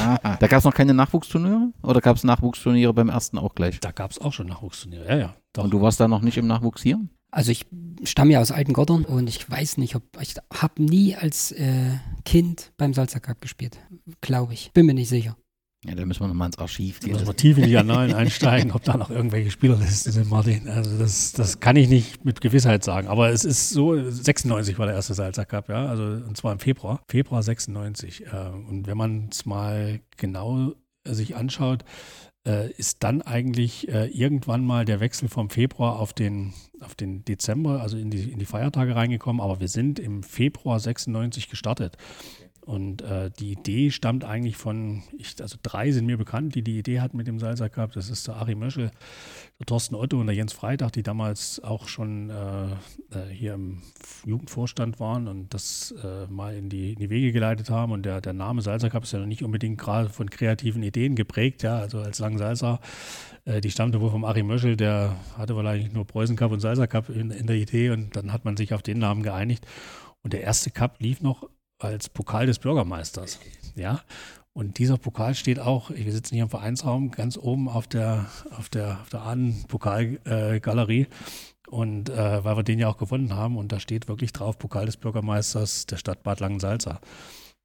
ah, da gab es noch keine Nachwuchsturniere? Oder gab es Nachwuchsturniere beim ersten auch gleich? Da gab es auch schon Nachwuchsturniere, ja, ja. Doch. Und du warst da noch nicht im Nachwuchs hier? Also ich stamme ja aus Altengottern und ich weiß nicht, ob ich habe nie als äh, Kind beim Salzer Cup gespielt, glaube ich. Bin mir nicht sicher. Ja, da müssen wir nochmal ins Archiv gehen. Müssen wir tief in die Annalen einsteigen, ob da noch irgendwelche Spielerlisten sind, Martin. Also das, das kann ich nicht mit Gewissheit sagen. Aber es ist so, 96 war der erste Salzer Cup, ja. Also und zwar im Februar. Februar 96. Äh, und wenn man es mal genau sich anschaut, äh, ist dann eigentlich äh, irgendwann mal der Wechsel vom Februar auf den, auf den Dezember, also in die, in die Feiertage reingekommen. Aber wir sind im Februar 96 gestartet. Und äh, die Idee stammt eigentlich von, ich, also drei sind mir bekannt, die die Idee hatten mit dem Salsa Cup. Das ist der Ari Möschel, der Thorsten Otto und der Jens Freitag, die damals auch schon äh, äh, hier im Jugendvorstand waren und das äh, mal in die, in die Wege geleitet haben. Und der, der Name Cup ist ja noch nicht unbedingt gerade von kreativen Ideen geprägt, ja, also als Lang Salsa. Äh, die stammte wohl vom Ari Möschel, der hatte wohl eigentlich nur Preußen Cup und Salsa Cup in, in der Idee und dann hat man sich auf den Namen geeinigt. Und der erste Cup lief noch als Pokal des Bürgermeisters. Ja. Und dieser Pokal steht auch, wir sitzen hier im Vereinsraum, ganz oben auf der, auf der, auf der Ahnen-Pokalgalerie. Und äh, weil wir den ja auch gewonnen haben, und da steht wirklich drauf, Pokal des Bürgermeisters der Stadt Bad Langensalza.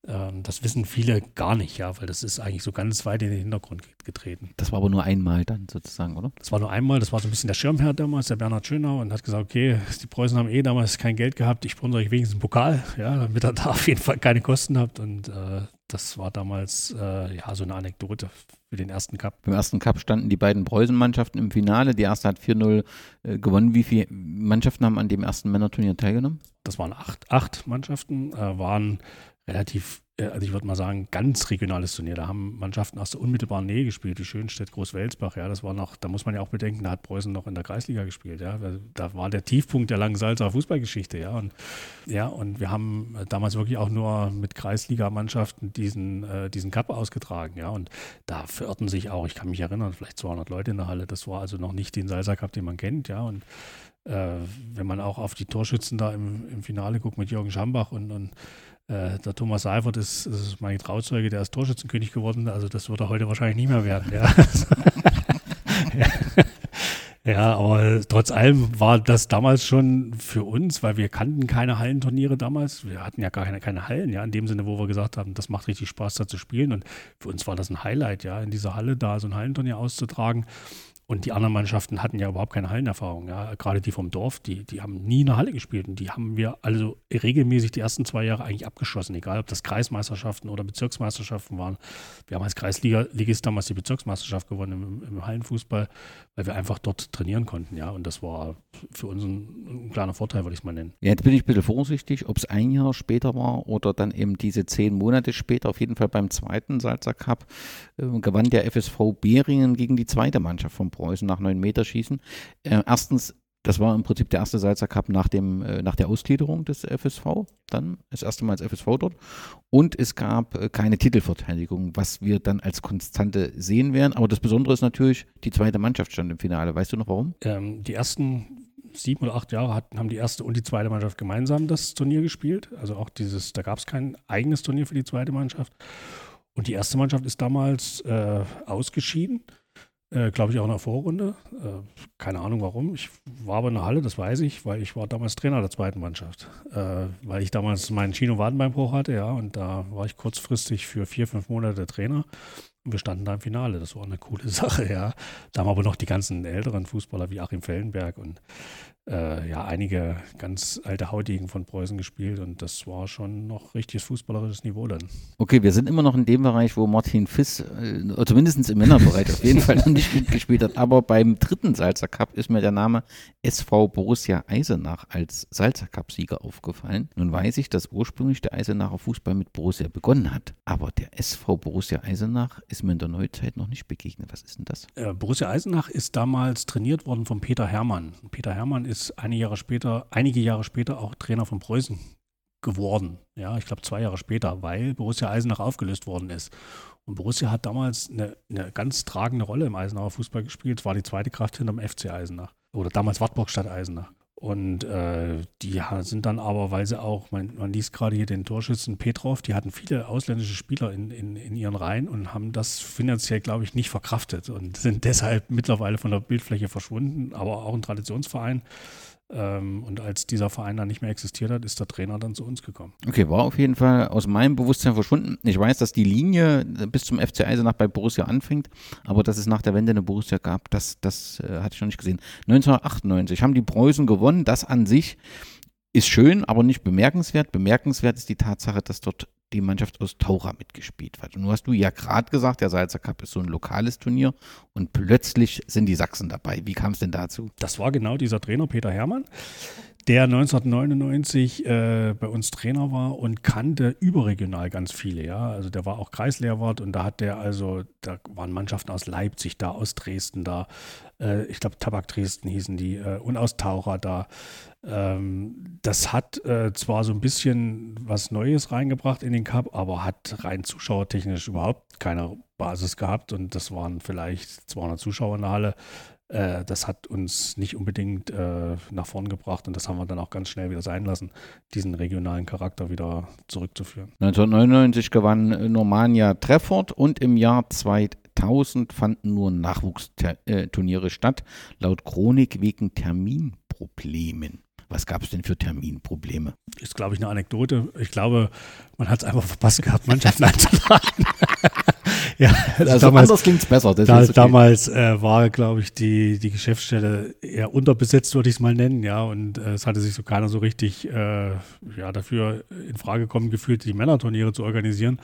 Ähm, das wissen viele gar nicht, ja, weil das ist eigentlich so ganz weit in den Hintergrund getreten. Das war aber nur einmal dann sozusagen, oder? Das war nur einmal, das war so ein bisschen der Schirmherr damals, der Bernhard Schönau, und hat gesagt, okay, die Preußen haben eh damals kein Geld gehabt, ich sponsere euch wenigstens einen Pokal, ja, damit er da auf jeden Fall keine Kosten habt. Und äh, das war damals äh, ja so eine Anekdote für den ersten Cup. Beim ersten Cup standen die beiden Preußen-Mannschaften im Finale. Die erste hat 4-0 äh, gewonnen. Wie viele Mannschaften haben an dem ersten Männerturnier teilgenommen? Das waren acht, acht Mannschaften, äh, waren relativ, äh, also ich würde mal sagen, ganz regionales Turnier. Da haben Mannschaften aus der unmittelbaren Nähe gespielt, wie Schönstedt, Großwelsbach, ja, das war noch, da muss man ja auch bedenken, da hat Preußen noch in der Kreisliga gespielt, ja. Da war der Tiefpunkt der Langensalzer Fußballgeschichte, ja. Und ja, und wir haben damals wirklich auch nur mit Kreisligamannschaften diesen, äh, diesen Cup ausgetragen, ja. Und da verirrten sich auch, ich kann mich erinnern, vielleicht 200 Leute in der Halle. Das war also noch nicht den Salzer Cup, den man kennt, ja. Und äh, wenn man auch auf die Torschützen da im, im Finale guckt mit Jürgen Schambach und, und äh, der Thomas Seifert ist, ist mein Trauzeuge, der ist Torschützenkönig geworden. Also das wird er heute wahrscheinlich nicht mehr werden. Ja. ja. aber trotz allem war das damals schon für uns, weil wir kannten keine Hallenturniere damals. Wir hatten ja gar keine, keine Hallen, ja, in dem Sinne, wo wir gesagt haben, das macht richtig Spaß, da zu spielen. Und für uns war das ein Highlight, ja, in dieser Halle da so ein Hallenturnier auszutragen. Und die anderen Mannschaften hatten ja überhaupt keine Hallenerfahrung. Ja. Gerade die vom Dorf, die, die haben nie in der Halle gespielt. Und die haben wir also regelmäßig die ersten zwei Jahre eigentlich abgeschossen, egal ob das Kreismeisterschaften oder Bezirksmeisterschaften waren. Wir haben als Kreisligist damals die Bezirksmeisterschaft gewonnen im, im, Hallenfußball, weil wir einfach dort trainieren konnten. Ja. Und das war für uns ein, ein kleiner Vorteil, würde ich es mal nennen. Jetzt bin ich ein bisschen vorsichtig, ob es ein Jahr später war oder dann eben diese zehn Monate später. Auf jeden Fall beim zweiten Salzer Cup äh, gewann der FSV Beringen gegen die zweite Mannschaft vom Preußen nach neun Meter schießen. Äh, erstens, das war im Prinzip der erste Salzer Cup nach, dem, äh, nach der Ausgliederung des FSV, dann das erste Mal als FSV dort. Und es gab äh, keine Titelverteidigung, was wir dann als Konstante sehen werden. Aber das Besondere ist natürlich, die zweite Mannschaft stand im Finale. Weißt du noch warum? Ähm, die ersten sieben oder acht Jahre hatten, haben die erste und die zweite Mannschaft gemeinsam das Turnier gespielt. Also auch dieses, da gab es kein eigenes Turnier für die zweite Mannschaft. Und die erste Mannschaft ist damals äh, ausgeschieden. Äh, Glaube ich auch in der Vorrunde. Äh, keine Ahnung warum. Ich war aber in der Halle, das weiß ich, weil ich war damals Trainer der zweiten Mannschaft. Äh, weil ich damals meinen Chino-Wadenbeinbruch hatte, ja, und da war ich kurzfristig für vier, fünf Monate Trainer. Und wir standen da im Finale. Das war eine coole Sache, ja. Da haben aber noch die ganzen älteren Fußballer wie Achim Fellenberg und äh, ja, einige ganz alte Hautigen von Preußen gespielt und das war schon noch richtiges fußballerisches Niveau dann. Okay, wir sind immer noch in dem Bereich, wo Martin Fiss, äh, zumindest im Männerbereich auf jeden Fall noch nicht mitgespielt hat, aber beim dritten Salzer Cup ist mir der Name SV Borussia Eisenach als Salzer Cup-Sieger aufgefallen. Nun weiß ich, dass ursprünglich der Eisenacher Fußball mit Borussia begonnen hat, aber der SV Borussia Eisenach ist mir in der Neuzeit noch nicht begegnet. Was ist denn das? Äh, Borussia Eisenach ist damals trainiert worden von Peter Hermann. Peter Hermann ist ist einige Jahre später, einige Jahre später auch Trainer von Preußen geworden. Ja, ich glaube zwei Jahre später, weil Borussia Eisenach aufgelöst worden ist. Und Borussia hat damals eine, eine ganz tragende Rolle im Eisenacher Fußball gespielt. Es war die zweite Kraft hinterm FC Eisenach. Oder damals Wartburg statt Eisenach. Und äh, die sind dann aber, weil sie auch, man, man liest gerade hier den Torschützen Petrov, die hatten viele ausländische Spieler in, in, in ihren Reihen und haben das finanziell, glaube ich, nicht verkraftet und sind deshalb mittlerweile von der Bildfläche verschwunden, aber auch ein Traditionsverein. Ähm, und als dieser Verein dann nicht mehr existiert hat, ist der Trainer dann zu uns gekommen. Okay, war auf jeden Fall aus meinem Bewusstsein verschwunden. Ich weiß, dass die Linie bis zum FC Eisenach bei Borussia anfängt, aber dass es nach der Wende eine Borussia gab, das, das äh, hatte ich noch nicht gesehen. 1998 haben die Preußen gewonnen. Das an sich ist schön, aber nicht bemerkenswert. Bemerkenswert ist die Tatsache, dass dort die Mannschaft aus Taura mitgespielt hat. Und nun hast du ja gerade gesagt, der Salzer Cup ist so ein lokales Turnier und plötzlich sind die Sachsen dabei. Wie kam es denn dazu? Das war genau dieser Trainer Peter Hermann, der 1999 äh, bei uns Trainer war und kannte überregional ganz viele, ja. Also der war auch Kreislehrwart und da hat der also, da waren Mannschaften aus Leipzig da, aus Dresden da, äh, ich glaube Tabak Dresden hießen die äh, und aus Taucher da. Ähm, das hat äh, zwar so ein bisschen was Neues reingebracht in den Cup, aber hat rein zuschauertechnisch überhaupt keine Basis gehabt und das waren vielleicht 200 Zuschauer in der Halle äh, das hat uns nicht unbedingt äh, nach vorn gebracht und das haben wir dann auch ganz schnell wieder sein lassen, diesen regionalen Charakter wieder zurückzuführen. 1999 gewann Normania Treffort und im Jahr 2000 fanden nur Nachwuchsturniere statt, laut Chronik wegen Terminproblemen. Was gab es denn für Terminprobleme? Ist, glaube ich, eine Anekdote. Ich glaube, man hat es einfach verpasst gehabt, Mannschaften einzuladen. ja, also, also damals, anders klingt es besser. Da, okay. Damals äh, war, glaube ich, die, die Geschäftsstelle eher unterbesetzt, würde ich es mal nennen, ja. Und äh, es hatte sich so keiner so richtig äh, ja, dafür in Frage gekommen gefühlt, die Männerturniere zu organisieren.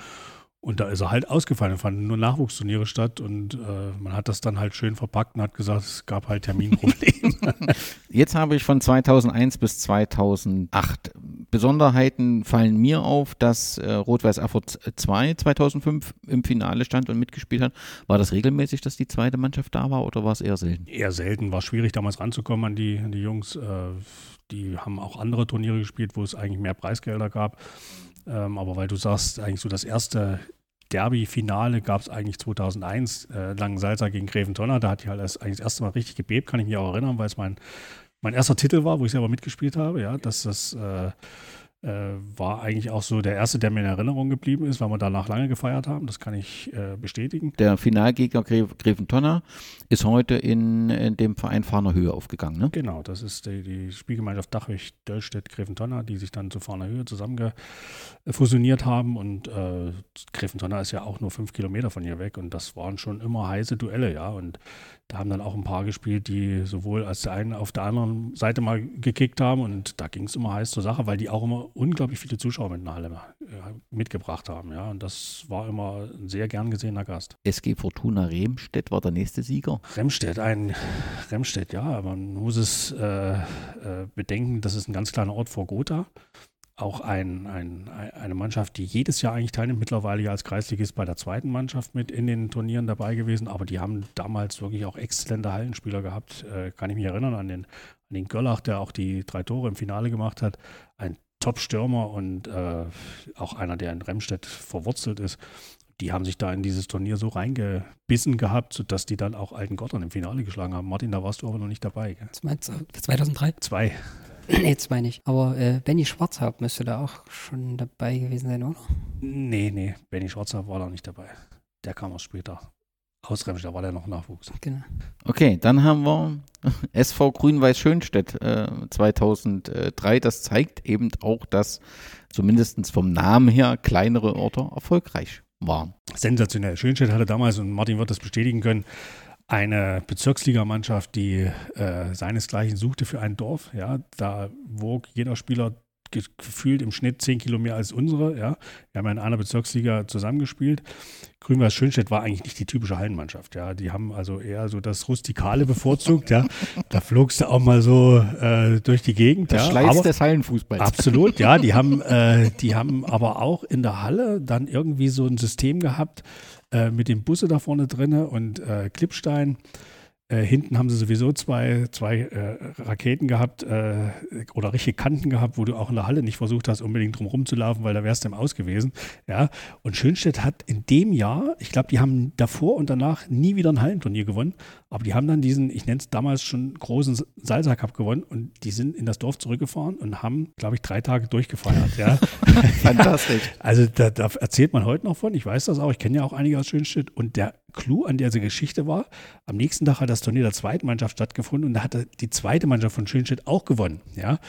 Und da ist er halt ausgefallen, fanden nur Nachwuchsturniere statt und äh, man hat das dann halt schön verpackt und hat gesagt, es gab halt Terminprobleme. Jetzt habe ich von 2001 bis 2008. Besonderheiten fallen mir auf, dass äh, Rot-Weiß Erfurt 2 2005 im Finale stand und mitgespielt hat. War das regelmäßig, dass die zweite Mannschaft da war oder war es eher selten? Eher selten, war schwierig damals ranzukommen an die, an die Jungs. Äh, die haben auch andere Turniere gespielt, wo es eigentlich mehr Preisgelder gab. Ähm, aber weil du sagst, eigentlich so das erste Derby-Finale gab es eigentlich 2001, äh, Langensalza gegen Greventonner. Da hat die halt das, eigentlich das erste Mal richtig gebebt, kann ich mich auch erinnern, weil es mein, mein erster Titel war, wo ich selber mitgespielt habe. Ja, dass das äh, äh, war eigentlich auch so der erste, der mir in Erinnerung geblieben ist, weil wir danach lange gefeiert haben. Das kann ich äh, bestätigen. Der Finalgegner Greventonner ist heute in, in, dem Verein Fahner Höhe aufgegangen, ne? Genau, das ist die, die Spielgemeinschaft Dachwig Döllstedt Greventonner, die sich dann zu Fahner Höhe zusammen fusioniert haben. Und äh, Greventonner ist ja auch nur fünf Kilometer von hier weg und das waren schon immer heiße Duelle, ja. Und da haben dann auch ein paar gespielt, die sowohl als der einen auf der anderen Seite mal gekickt haben und da ging es immer heiß zur Sache, weil die auch immer unglaublich viele Zuschauer mit in der Halle äh, mitgebracht haben. Ja, und das war immer ein sehr gern gesehener Gast. SG Fortuna Remstedt war der nächste Sieger. Remstedt, ein Remstedt, ja, man muss es äh, äh, bedenken, das ist ein ganz kleiner Ort vor Gotha auch ein, ein, eine Mannschaft, die jedes Jahr eigentlich teilnimmt, mittlerweile ja als Kreisligist bei der zweiten Mannschaft mit in den Turnieren dabei gewesen, aber die haben damals wirklich auch exzellente Hallenspieler gehabt. Äh, kann ich mich erinnern an den, an den Göllach, der auch die drei Tore im Finale gemacht hat. Ein Top-Stürmer und äh, auch einer, der in Remstedt verwurzelt ist. Die haben sich da in dieses Turnier so reingebissen gehabt, sodass die dann auch Alten Gottern im Finale geschlagen haben. Martin, da warst du aber noch nicht dabei. Gell? 2003? Zwei. nee, zwei nicht. Aber äh, Benny Schwarzhaupt müsste da auch schon dabei gewesen sein, oder? Nee, nee, Benny Schwarzhaupt war da nicht dabei. Der kam erst später. Aus Remsch, da war der noch Nachwuchs. Genau. Okay, dann haben wir SV Grün-Weiß Schönstedt äh, 2003. Das zeigt eben auch, dass zumindest vom Namen her kleinere Orte erfolgreich waren. Sensationell. Schönstedt hatte damals, und Martin wird das bestätigen können, eine Bezirksligamannschaft, die äh, seinesgleichen suchte für ein Dorf. Ja, da wog jeder Spieler gefühlt im Schnitt zehn Kilo mehr als unsere. Ja. Wir haben ja in einer Bezirksliga zusammengespielt. Grünweiß Schönstedt war eigentlich nicht die typische Hallenmannschaft. Ja. Die haben also eher so das Rustikale bevorzugt. ja. Da flogst du auch mal so äh, durch die Gegend. Das ja. Schleiß des Hallenfußballs. Absolut, ja. Die haben, äh, die haben aber auch in der Halle dann irgendwie so ein System gehabt äh, mit dem Busse da vorne drinne und äh, Klippstein. Äh, hinten haben sie sowieso zwei, zwei äh, Raketen gehabt äh, oder richtige Kanten gehabt, wo du auch in der Halle nicht versucht hast, unbedingt drum rumzulaufen, weil da wärst du im Aus gewesen. Ja. Und Schönstedt hat in dem Jahr, ich glaube, die haben davor und danach nie wieder ein Hallenturnier gewonnen, aber die haben dann diesen, ich nenne es damals schon großen Salsa Cup gewonnen und die sind in das Dorf zurückgefahren und haben, glaube ich, drei Tage durchgefeiert. Ja. Fantastisch. Ja. Also da, da, erzählt man heute noch von, ich weiß das auch, ich kenne ja auch einige aus Schönstedt und der Clou an dieser Geschichte war, am nächsten Tag hat das Turnier der zweiten Mannschaft stattgefunden und da hatte die zweite Mannschaft von Schönstedt auch gewonnen. Ja.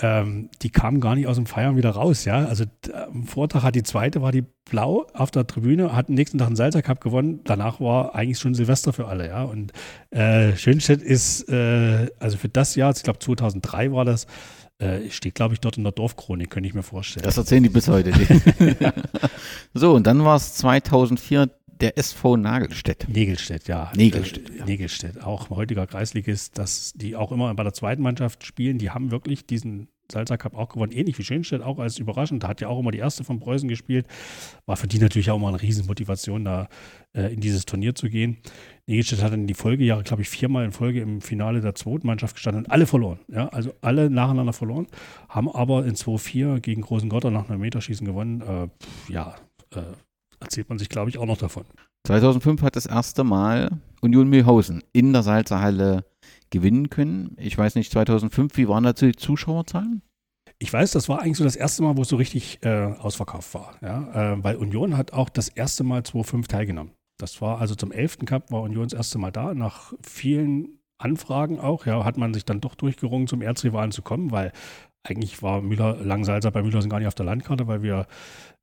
Ähm, die kamen gar nicht aus dem Feiern wieder raus, ja. Also am Vortag hat die zweite, war die blau auf der Tribüne, hat am nächsten Tag einen Salzer Cup gewonnen. Danach war eigentlich schon Silvester für alle, ja. Und äh, Schönstedt ist, äh, also für das Jahr, ich glaube 2003 war das, Äh, steht, glaube ich, dort in der Dorfchronik, könnte ich mir vorstellen. Das erzählen die bis heute. so, und dann war es 2004 der SV Nagelstedt. Negelstedt, ja. Negelstedt, Äh, ja. Negelstedt, auch heutiger Kreisligist, dass die auch immer bei der zweiten Mannschaft spielen. Die haben wirklich diesen Salzer Cup auch gewonnen, ähnlich wie Schönstedt, auch als überraschend. Da hat ja auch immer die erste von Preußen gespielt. War für die natürlich auch immer eine Riesenmotivation, da äh, in dieses Turnier zu gehen. Negelstedt hat in die Folgejahre, glaube ich, viermal in Folge im Finale der zweiten Mannschaft gestanden und alle verloren. Ja, also alle nacheinander verloren, haben aber in 2-4 gegen Großen Gotter nach einem Meterschießen gewonnen. Äh, ja, äh, erzählt man sich, glaube ich, auch noch davon. 2005 hat das erste Mal Union Mühlhausen in der Salzer Halle gewinnen können. Ich weiß nicht, 2005, wie waren dazu die Zuschauerzahlen? Ich weiß, das war eigentlich so das erste Mal, wo es so richtig äh, ausverkauft war. Ja? Äh, weil Union hat auch das erste Mal 2-5 teilgenommen. Das war also zum 11. Cup war Union das erste Mal da. Nach vielen Anfragen auch, ja, hat man sich dann doch durchgerungen, zum Erzrivalen zu kommen, weil eigentlich war Müller, Langsalzer bei Mühlhausen gar nicht auf der Landkarte, weil wir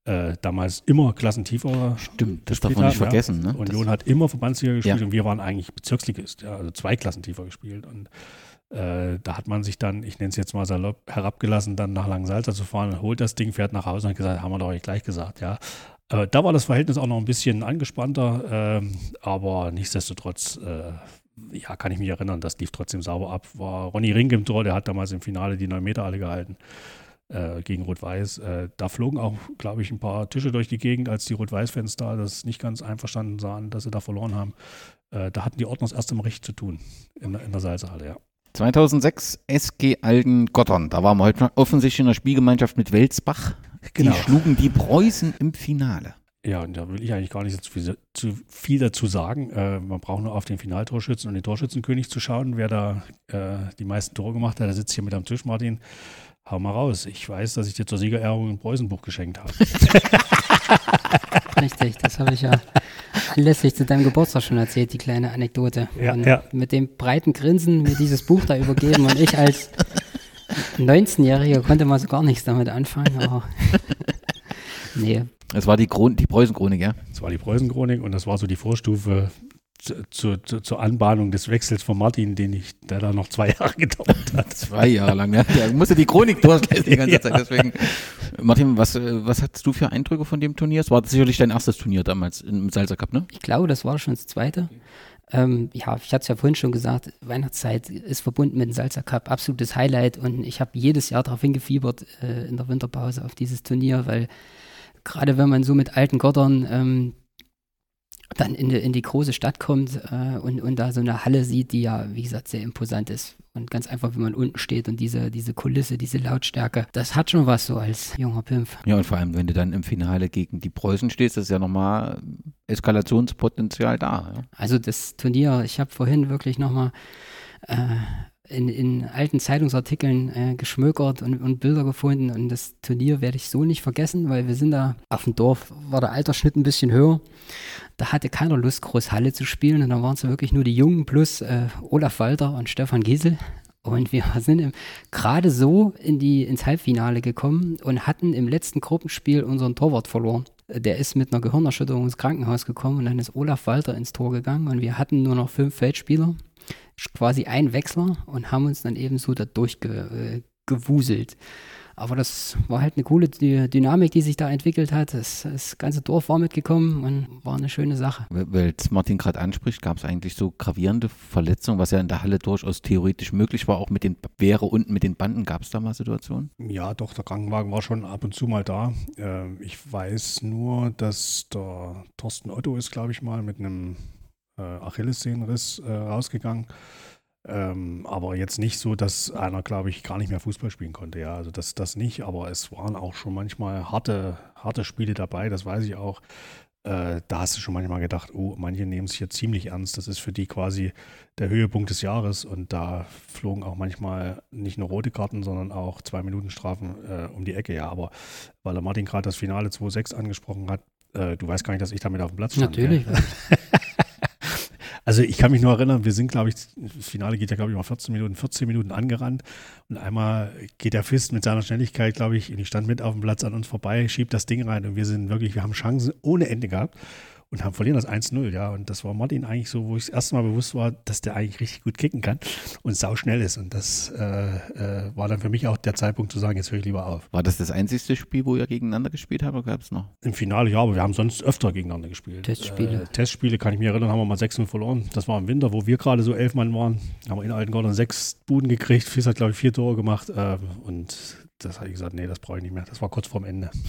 äh, damals immer klassentiefer Stimmt, das darf man nicht haben, vergessen. Ne? Union hat immer Verbandsliga gespielt Ja. und wir waren eigentlich Bezirksligist, ja, also zwei Klassen tiefer gespielt. Und äh, da hat man sich dann, ich nenne es jetzt mal salopp, herabgelassen, dann nach Langensalza zu fahren, holt das Ding, fährt nach Hause und hat gesagt, haben wir doch euch gleich gesagt, ja. Äh, da war das Verhältnis auch noch ein bisschen angespannter, ähm, aber nichtsdestotrotz, äh, ja, kann ich mich erinnern, das lief trotzdem sauber ab. War Ronny Rink im Tor, der hat damals im Finale die 9 Meter alle gehalten äh, gegen Rot-Weiß. Äh, da flogen auch, glaube ich, ein paar Tische durch die Gegend, als die Rot-Weiß-Fans da das nicht ganz einverstanden sahen, dass sie da verloren haben. Äh, da hatten die Ordner das erste Mal richtig zu tun in, der- in der Salzhalle, ja. 2006 SG Alden-Gottern. Da waren wir heute offensichtlich in der Spielgemeinschaft mit Welsbach. Genau. Die schlugen die Preußen im Finale. Ja, und da will ich eigentlich gar nicht so zu viel, zu viel dazu sagen. Äh, man braucht nur auf den Finaltorschützen und den Torschützenkönig zu schauen, wer da äh, die meisten Tore gemacht hat. Der sitzt hier mit am Tisch, Martin. Hau mal raus. Ich weiß, dass ich dir zur Siegerehrung ein Preußenbuch geschenkt habe. Richtig, das habe ich ja anlässlich zu deinem Geburtstag schon erzählt, die kleine Anekdote. Ja, und ja. Mit dem breiten Grinsen mir dieses Buch da übergeben und ich als 19-Jähriger konnte mal so gar nichts damit anfangen, aber nee, Es war die, Kron die Preußen-Chronik, ja? Das war die Preußenchronik und das war so die Vorstufe zu, zu, zu, zur Anbahnung des Wechsels von Martin, den ich, der da noch zwei Jahre gedauert hat. Zwei Jahre lang, ja. Der musste die Chronik durchlesen die ganze Zeit. Deswegen. Martin, was, äh, was hattest du für Eindrücke von dem Turnier? Es war sicherlich dein erstes Turnier damals im Salzer Cup, ne? ich glaube, das war schon das zweite. Ähm, ja, ich hatte es ja vorhin schon gesagt, Weihnachtszeit ist verbunden mit dem Salzer Cup, absolutes Highlight und ich habe jedes Jahr darauf hingefiebert äh, in der Winterpause auf dieses Turnier, weil gerade wenn man so mit alten Gottern ähm, dann in die, in die große Stadt kommt äh, und, und da so eine Halle sieht, die ja, wie gesagt, sehr imposant ist. Und ganz einfach, wenn man unten steht und diese, diese Kulisse, diese Lautstärke, das hat schon was so als junger Pimpf. Ja, und vor allem, wenn du dann im Finale gegen die Preußen stehst, ist ja nochmal Eskalationspotenzial da. Ja? Also das Turnier, ich habe vorhin wirklich nochmal äh, in, in alten Zeitungsartikeln äh, geschmökert und, und Bilder gefunden und das Turnier werde ich so nicht vergessen, weil wir sind da auf dem Dorf, war der Altersschnitt ein bisschen höher. Da hatte keiner Lust, groß Halle zu spielen und dann waren es wirklich nur die Jungen plus äh, Olaf Walter und Stefan Giesel. Und wir sind gerade so in die, ins Halbfinale gekommen und hatten im letzten Gruppenspiel unseren Torwart verloren. Der ist mit einer Gehirnerschütterung ins Krankenhaus gekommen und dann ist Olaf Walter ins Tor gegangen und wir hatten nur noch fünf Feldspieler, quasi ein Wechsler und haben uns dann eben so da durchgewuselt. Aber das war halt eine coole Dy- Dynamik, die sich da entwickelt hat. Das, das ganze Dorf war mitgekommen und war eine schöne Sache. Weil es Martin gerade anspricht, gab es eigentlich so gravierende Verletzungen, was ja in der Halle durchaus theoretisch möglich war, auch mit den Wehre unten mit den Banden. Gab es da mal Situationen? Ja, doch, der Krankenwagen war schon ab und zu mal da. Ähm, ich weiß nur, dass der Thorsten Otto ist, glaube ich, mal mit einem äh, Achillessehnenriss äh, rausgegangen. Ähm, aber jetzt nicht so, dass einer, glaube ich, gar nicht mehr Fußball spielen konnte. Ja, also das, das nicht. Aber es waren auch schon manchmal harte, harte Spiele dabei, das weiß ich auch. Äh, da hast du schon manchmal gedacht, oh, manche nehmen es hier ziemlich ernst. Das ist für die quasi der Höhepunkt des Jahres. Und da flogen auch manchmal nicht nur rote Karten, sondern auch zwei Minuten Strafen äh, um die Ecke. Ja, aber weil der Martin gerade das Finale 2-6 angesprochen hat, äh, du weißt gar nicht, dass ich damit auf dem Platz stand. Natürlich. Gell? Also ich kann mich nur erinnern, wir sind, glaube ich, das Finale geht ja, glaube ich, mal 14 Minuten, 14 Minuten angerannt. Und einmal geht der Fist mit seiner Schnelligkeit, glaube ich, und ich stand mit auf dem Platz an uns vorbei, schiebt das Ding rein. Und wir sind wirklich, wir haben Chancen ohne Ende gehabt und haben verlieren das 1-0, ja. Und das war Martin eigentlich so, wo ich das erste Mal bewusst war, dass der eigentlich richtig gut kicken kann und sau schnell ist. Und das äh, äh, war dann für mich auch der Zeitpunkt zu sagen, jetzt höre ich lieber auf. War das das einzigste Spiel, wo ihr gegeneinander gespielt habt oder gab es noch? Im Finale ja, aber wir haben sonst öfter gegeneinander gespielt. Testspiele. Äh, Testspiele kann ich mich erinnern, haben wir mal 6-0 verloren. Das war im Winter, wo wir gerade so elf Mann waren. Haben wir in Altengordon sechs Buden gekriegt. Fies hat, glaube ich, vier Tore gemacht. Äh, und das habe ich gesagt, nee, das brauche ich nicht mehr. Das war kurz vorm Ende.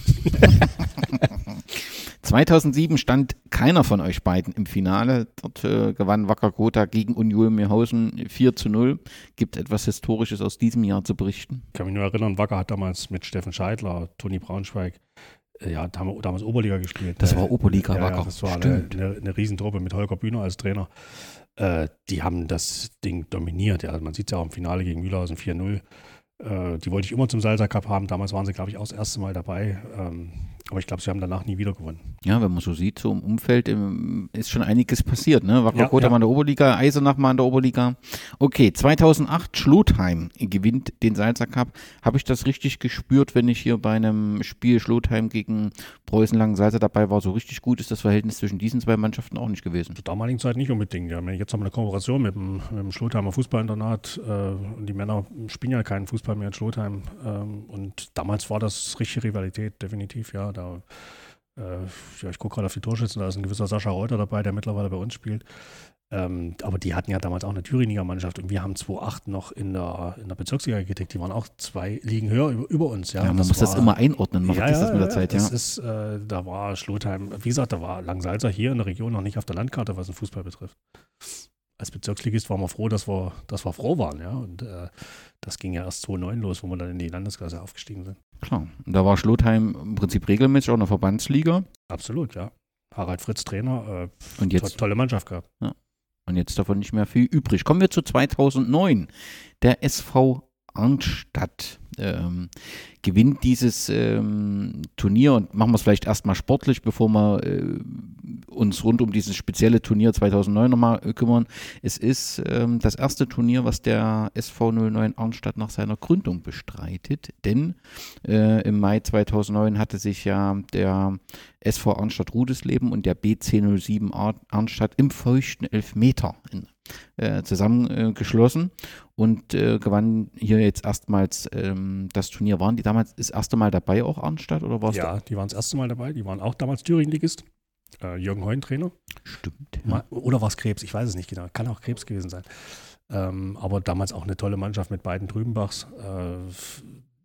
2007 stand keiner von euch beiden im Finale. Dort äh, gewann Wacker Gotha gegen Union Mirhausen 4 zu 0. Gibt etwas Historisches aus diesem Jahr zu berichten? Ich kann mich nur erinnern, Wacker hat damals mit Steffen Scheidler, Toni Braunschweig, äh, ja, damals Oberliga gespielt. Das war Oberliga ja, Wacker. Ja, das war eine, eine, eine Riesentruppe mit Holger Bühner als Trainer. Äh, die haben das Ding dominiert. Ja. Also man sieht es ja auch im Finale gegen Mühlhausen 4-0. Äh, die wollte ich immer zum Salzer Cup haben. Damals waren sie, glaube ich, auch das erste Mal dabei. Ähm, aber ich glaube, sie haben danach nie wieder gewonnen. Ja, wenn man so sieht, so im Umfeld im, ist schon einiges passiert. Ne? Wacker Ja, ja. mal in der Oberliga, Eisenach mal in der Oberliga. Okay, 2008 Schlotheim gewinnt den Salzer Cup. Habe ich das richtig gespürt, wenn ich hier bei einem Spiel Schlotheim gegen Preußen Langensalza dabei war? So richtig gut ist das Verhältnis zwischen diesen zwei Mannschaften auch nicht gewesen. Zur damaligen Zeit nicht unbedingt. Ja. Jetzt haben wir eine Kooperation mit dem, mit dem Schlotheimer Fußballinternat äh, und die Männer spielen ja keinen Fußball mehr in Schlotheim. Ähm, und damals war das richtige Rivalität, definitiv, ja. Da, äh, ja ich gucke gerade auf die Torschützen, da ist ein gewisser Sascha Reuter dabei, der mittlerweile bei uns spielt. Ähm, aber die hatten ja damals auch eine Thüringer Mannschaft und wir haben 2008 noch in der, in der Bezirksliga gekriegt. Die waren auch zwei Ligen höher über, über uns. Ja, Ja, man muss das war- immer einordnen. Man ja, vergisst ja, das mit der Zeit, ja. das ist, äh, da war Schlotheim, wie gesagt, da war Langsalza hier in der Region noch nicht auf der Landkarte, was den Fußball betrifft. Als Bezirksligist waren wir froh, dass wir, dass wir froh waren, ja. Und äh, das ging ja erst 2009 los, wo wir dann in die Landesklasse aufgestiegen sind. Klar. Und Da war Schlotheim im Prinzip regelmäßig auch in der Verbandsliga. Absolut, ja. Harald Fritz Trainer, Und äh, jetzt to tolle Mannschaft gehabt. Und jetzt davon nicht mehr viel übrig. Kommen wir zu 2009. Der SV Arnstadt ähm, gewinnt dieses ähm, Turnier und machen wir es vielleicht erstmal sportlich, bevor wir äh, uns rund um dieses spezielle Turnier 2009 nochmal äh, kümmern. Es ist ähm, das erste Turnier, was der SV 09 Arnstadt nach seiner Gründung bestreitet, denn äh, im Mai 2009 hatte sich ja der SV Arnstadt Rudesleben und der BC 07 Ar- Arnstadt im feuchten Elfmeter in, äh, zusammengeschlossen und äh, gewann hier jetzt erstmals ähm, das Turnier. Waren die damals das erste Mal dabei auch Arnstadt oder war es Ja, die waren das erste Mal dabei. Die waren auch damals Thüringen-Ligist. Äh, Jürgen Heun Trainer. Stimmt. Ja. Oder war es Krebs? Ich weiß es nicht genau. Kann auch Krebs gewesen sein. Ähm, aber damals auch eine tolle Mannschaft mit beiden Trübenbachs. Äh,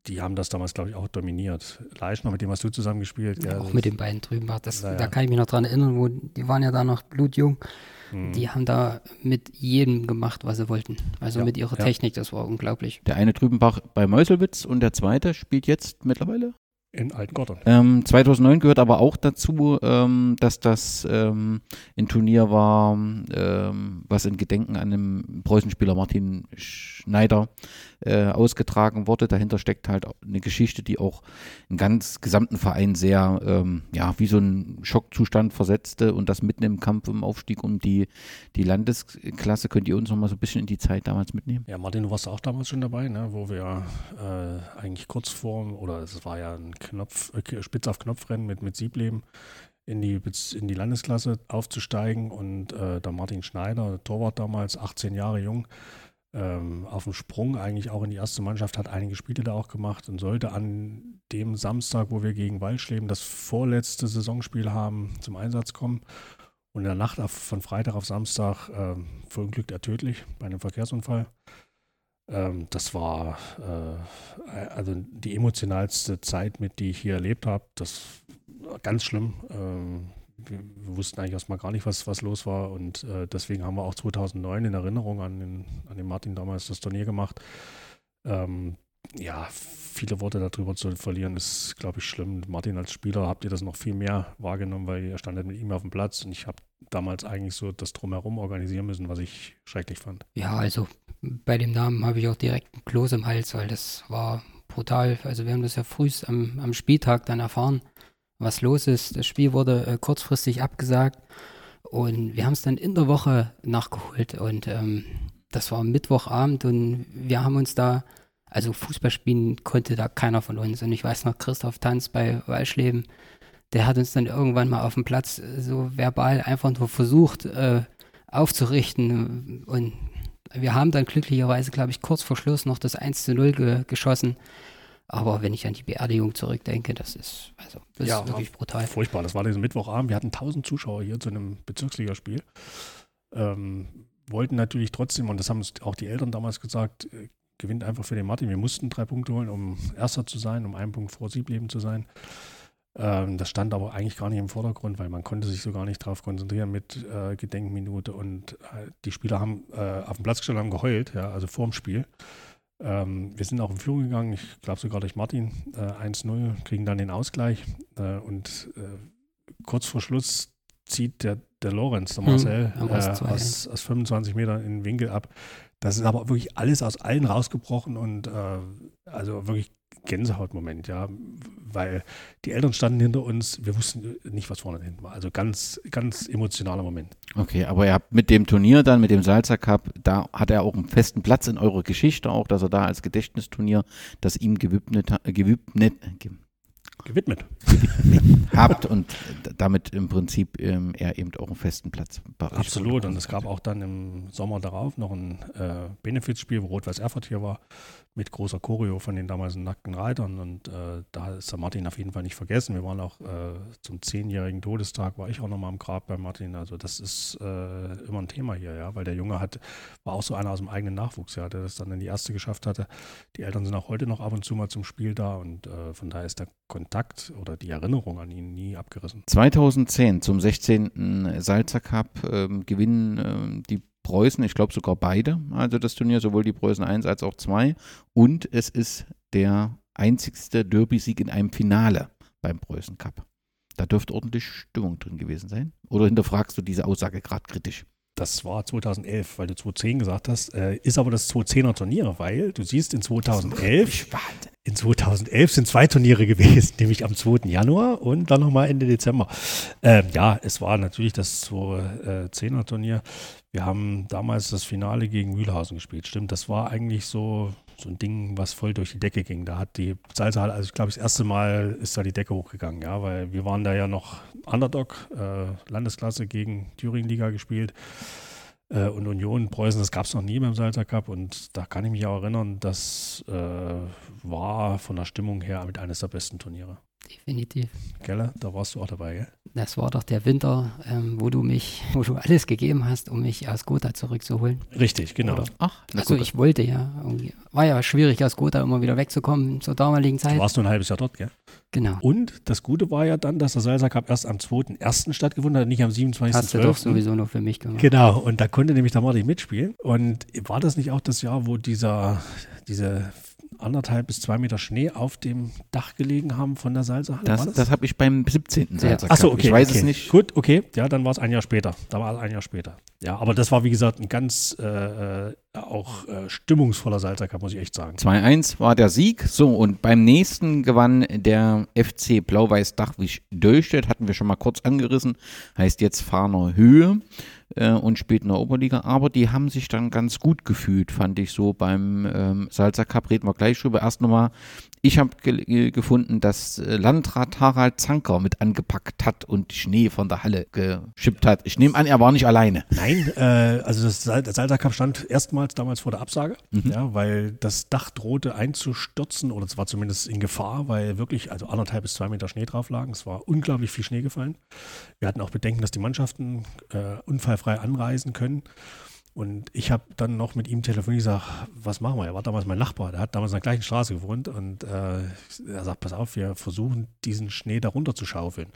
die haben das damals, glaube ich, auch dominiert. Leischner, mit dem hast du zusammengespielt. Ja, auch mit den beiden drüben war das, da kann ich mich noch dran erinnern, wo die waren ja da noch blutjung. Mhm. Die haben da mit jedem gemacht, was sie wollten. Also Ja, mit ihrer ja. Technik, das war unglaublich. Der eine Trübenbach bei Meuselwitz und der zweite spielt jetzt mittlerweile In Altengottern. Ähm, 2009 gehört aber auch dazu, ähm, dass das ähm, ein Turnier war, ähm, was in Gedenken an den Preußenspieler Martin Schneider äh, ausgetragen wurde. Dahinter steckt halt eine Geschichte, die auch einen ganz gesamten Verein sehr, ähm, ja, wie so ein Schockzustand versetzte und das mitten im Kampf im Aufstieg um die, die Landesklasse. Könnt ihr uns noch mal so ein bisschen in die Zeit damals mitnehmen? Ja, Martin, du warst auch damals schon dabei, ne? wo wir äh, eigentlich kurz vor, oder es war ja ein Knopf, äh, Spitz auf Knopfrennen mit, mit Siebleben in die, in die Landesklasse aufzusteigen und äh, der Martin Schneider, Torwart damals, 18 Jahre jung, ähm, auf dem Sprung eigentlich auch in die erste Mannschaft, hat einige Spiele da auch gemacht und sollte an dem Samstag, wo wir gegen Waldschleben das vorletzte Saisonspiel haben, zum Einsatz kommen. Und in der Nacht auf, von Freitag auf Samstag ähm, verunglückt er tödlich bei einem Verkehrsunfall. Ähm, das war äh, also die emotionalste Zeit, mit die ich hier erlebt habe. Das war ganz schlimm. Ähm, wir, wussten eigentlich erstmal gar nicht, was, was los war. Und äh, deswegen haben wir auch 2009 in Erinnerung an den, an den Martin damals das Turnier gemacht. Ähm, ja, viele Worte darüber zu verlieren, ist, glaube ich, schlimm. Martin als Spieler habt ihr das noch viel mehr wahrgenommen, weil ihr standet mit ihm auf dem Platz und ich habe damals eigentlich so das Drumherum organisieren müssen, was ich schrecklich fand. Ja, also bei dem Namen habe ich auch direkt einen Kloß im Hals, weil das war brutal. Also wir haben das ja frühst am, am Spieltag dann erfahren, was los ist. Das Spiel wurde äh, kurzfristig abgesagt und wir haben es dann in der Woche nachgeholt und ähm, das war Mittwochabend und wir haben uns da, also Fußball spielen konnte da keiner von uns und ich weiß noch, Christoph Tanz bei Walschleben, der hat uns dann irgendwann mal auf dem Platz äh, so verbal einfach nur versucht äh, aufzurichten. Und wir haben dann glücklicherweise, glaube ich, kurz vor Schluss noch das 1 zu 0 ge geschossen. Aber wenn ich an die Beerdigung zurückdenke, das ist, also, das Ja, ist wirklich brutal. Furchtbar. Das war diesen Mittwochabend. Wir hatten 1000 Zuschauer hier zu einem Bezirksligaspiel. Ähm, wollten natürlich trotzdem, und das haben uns auch die Eltern damals gesagt, äh, gewinnt einfach für den Martin. Wir mussten drei Punkte holen, um Erster zu sein, um einen Punkt vor Siebleben zu sein. Ähm, das stand aber eigentlich gar nicht im Vordergrund, weil man konnte sich so gar nicht darauf konzentrieren mit äh, Gedenkminute und äh, die Spieler haben äh, auf dem Platz gestanden, haben geheult, ja, also vorm Spiel. Ähm, wir sind auch in Führung gegangen, ich glaube sogar durch Martin, äh, 1-0, kriegen dann den Ausgleich äh, und äh, kurz vor Schluss zieht der, der Lorenz, der Hm, Marcel, 2-1. aus, aus 25 Metern in den Winkel ab. Das ist aber wirklich alles aus allen rausgebrochen und äh, also wirklich Gänsehautmoment, ja, weil die Eltern standen hinter uns, wir wussten nicht, was vorne und hinten war. Also ganz, ganz emotionaler Moment. Okay, aber ihr habt mit dem Turnier dann, mit dem Salzer Cup, da hat er auch einen festen Platz in eurer Geschichte, auch dass er da als Gedächtnisturnier das ihm gewidmet, gewidmet, ge- Gewidmet. habt und damit im Prinzip ähm, er eben auch einen festen Platz Absolut. Und es gab auch dann im Sommer darauf noch ein äh, Benefizspiel, wo Rot-Weiß Erfurt hier war, mit großer Choreo von den damaligen nackten Reitern. Und äh, da ist der Martin auf jeden Fall nicht vergessen. Wir waren auch äh, zum zehnjährigen Todestag, war ich auch nochmal am Grab bei Martin. Also das ist äh, immer ein Thema hier, ja, weil der Junge hat, war auch so einer aus dem eigenen Nachwuchs, ja, der das dann in die erste geschafft hatte. Die Eltern sind auch heute noch ab und zu mal zum Spiel da und äh, von daher ist der Kontakt oder die Erinnerung an ihn nie abgerissen. 2010 zum 16. Salzer Cup ähm, gewinnen ähm, die Preußen, ich glaube sogar beide, also das Turnier, sowohl die Preußen 1 als auch 2. Und es ist der einzigste Derby-Sieg in einem Finale beim Preußen Cup. Da dürfte ordentlich Stimmung drin gewesen sein. Oder hinterfragst du diese Aussage gerade kritisch? Das war 2011, weil du 2010 gesagt hast. Äh, ist aber das 2010er Turnier, weil du siehst, in 2011, Wahnsinn. In 2011 sind zwei Turniere gewesen, nämlich am 2. Januar und dann nochmal Ende Dezember. Ähm, ja, es war natürlich das 2010er Turnier. Wir haben damals das Finale gegen Mühlhausen gespielt. Stimmt, das war eigentlich so, so ein Ding, was voll durch die Decke ging. Da hat die Salzhalle, also ich glaube, das erste Mal ist da die Decke hochgegangen, ja, weil wir waren da ja noch Underdog, äh, Landesklasse gegen Thüringen-Liga gespielt äh, und Union Preußen, das gab es noch nie beim Salzer Cup und da kann ich mich auch erinnern, das äh, war von der Stimmung her mit eines der besten Turniere. Definitiv. Gell? Da warst du auch dabei, gell? Das war doch der Winter, ähm, wo du mich, wo du alles gegeben hast, um mich aus Gotha zurückzuholen. Richtig, genau. Oder? Ach, na Also ich wollte ja. Irgendwie. War ja schwierig, aus Gotha immer wieder wegzukommen zur damaligen Du Zeit. warst nur ein halbes Jahr dort, gell? Genau. Und das Gute war ja dann, dass der Salzer Cup erst am 2.1. stattgefunden hat, nicht am Hast du doch 27.12. sowieso nur für mich gemacht. Genau, und da konnte nämlich der Martin mitspielen. Und war das nicht auch das Jahr, wo dieser, diese anderthalb bis zwei Meter Schnee auf dem Dach gelegen haben von der Salzerhalle? Das, War das habe ich beim 17. Salzer Cup. Achso, okay. Ich weiß okay. es nicht. Gut, okay. Ja, dann war es ein Jahr später. Da war es ein Jahr später. Ja, aber das war, wie gesagt, ein ganz äh, äh, auch äh, stimmungsvoller Salzer Cup, muss ich echt sagen. 2-1 war der Sieg. So, und beim nächsten gewann der FC Blau-Weiß Dachwisch Döllstedt, hatten wir schon mal kurz angerissen, heißt jetzt Fahner Höhe äh, und spielt in der Oberliga. Aber die haben sich dann ganz gut gefühlt, fand ich so beim ähm, Salzer Cup. Reden wir gleich drüber. Erst nochmal, ich habe ge gefunden, dass äh, Landrat Harald Zanker mit angepackt hat und Schnee von der Halle geschippt hat. Ich nehme an, er war nicht alleine. Nein, äh, also das Sal der Salzer Cup stand erstmals damals vor der Absage, ja, weil das Dach drohte einzustürzen oder es war zumindest in Gefahr, weil wirklich also anderthalb bis zwei Meter Schnee drauf lagen. Es war unglaublich viel Schnee gefallen. Wir hatten auch Bedenken, dass die Mannschaften äh, unfallfrei anreisen können. Und ich habe dann noch mit ihm telefoniert gesagt, was machen wir? Er war damals mein Nachbar, der hat damals in der gleichen Straße gewohnt und äh, er sagt, pass auf, wir versuchen diesen Schnee darunter zu schaufeln.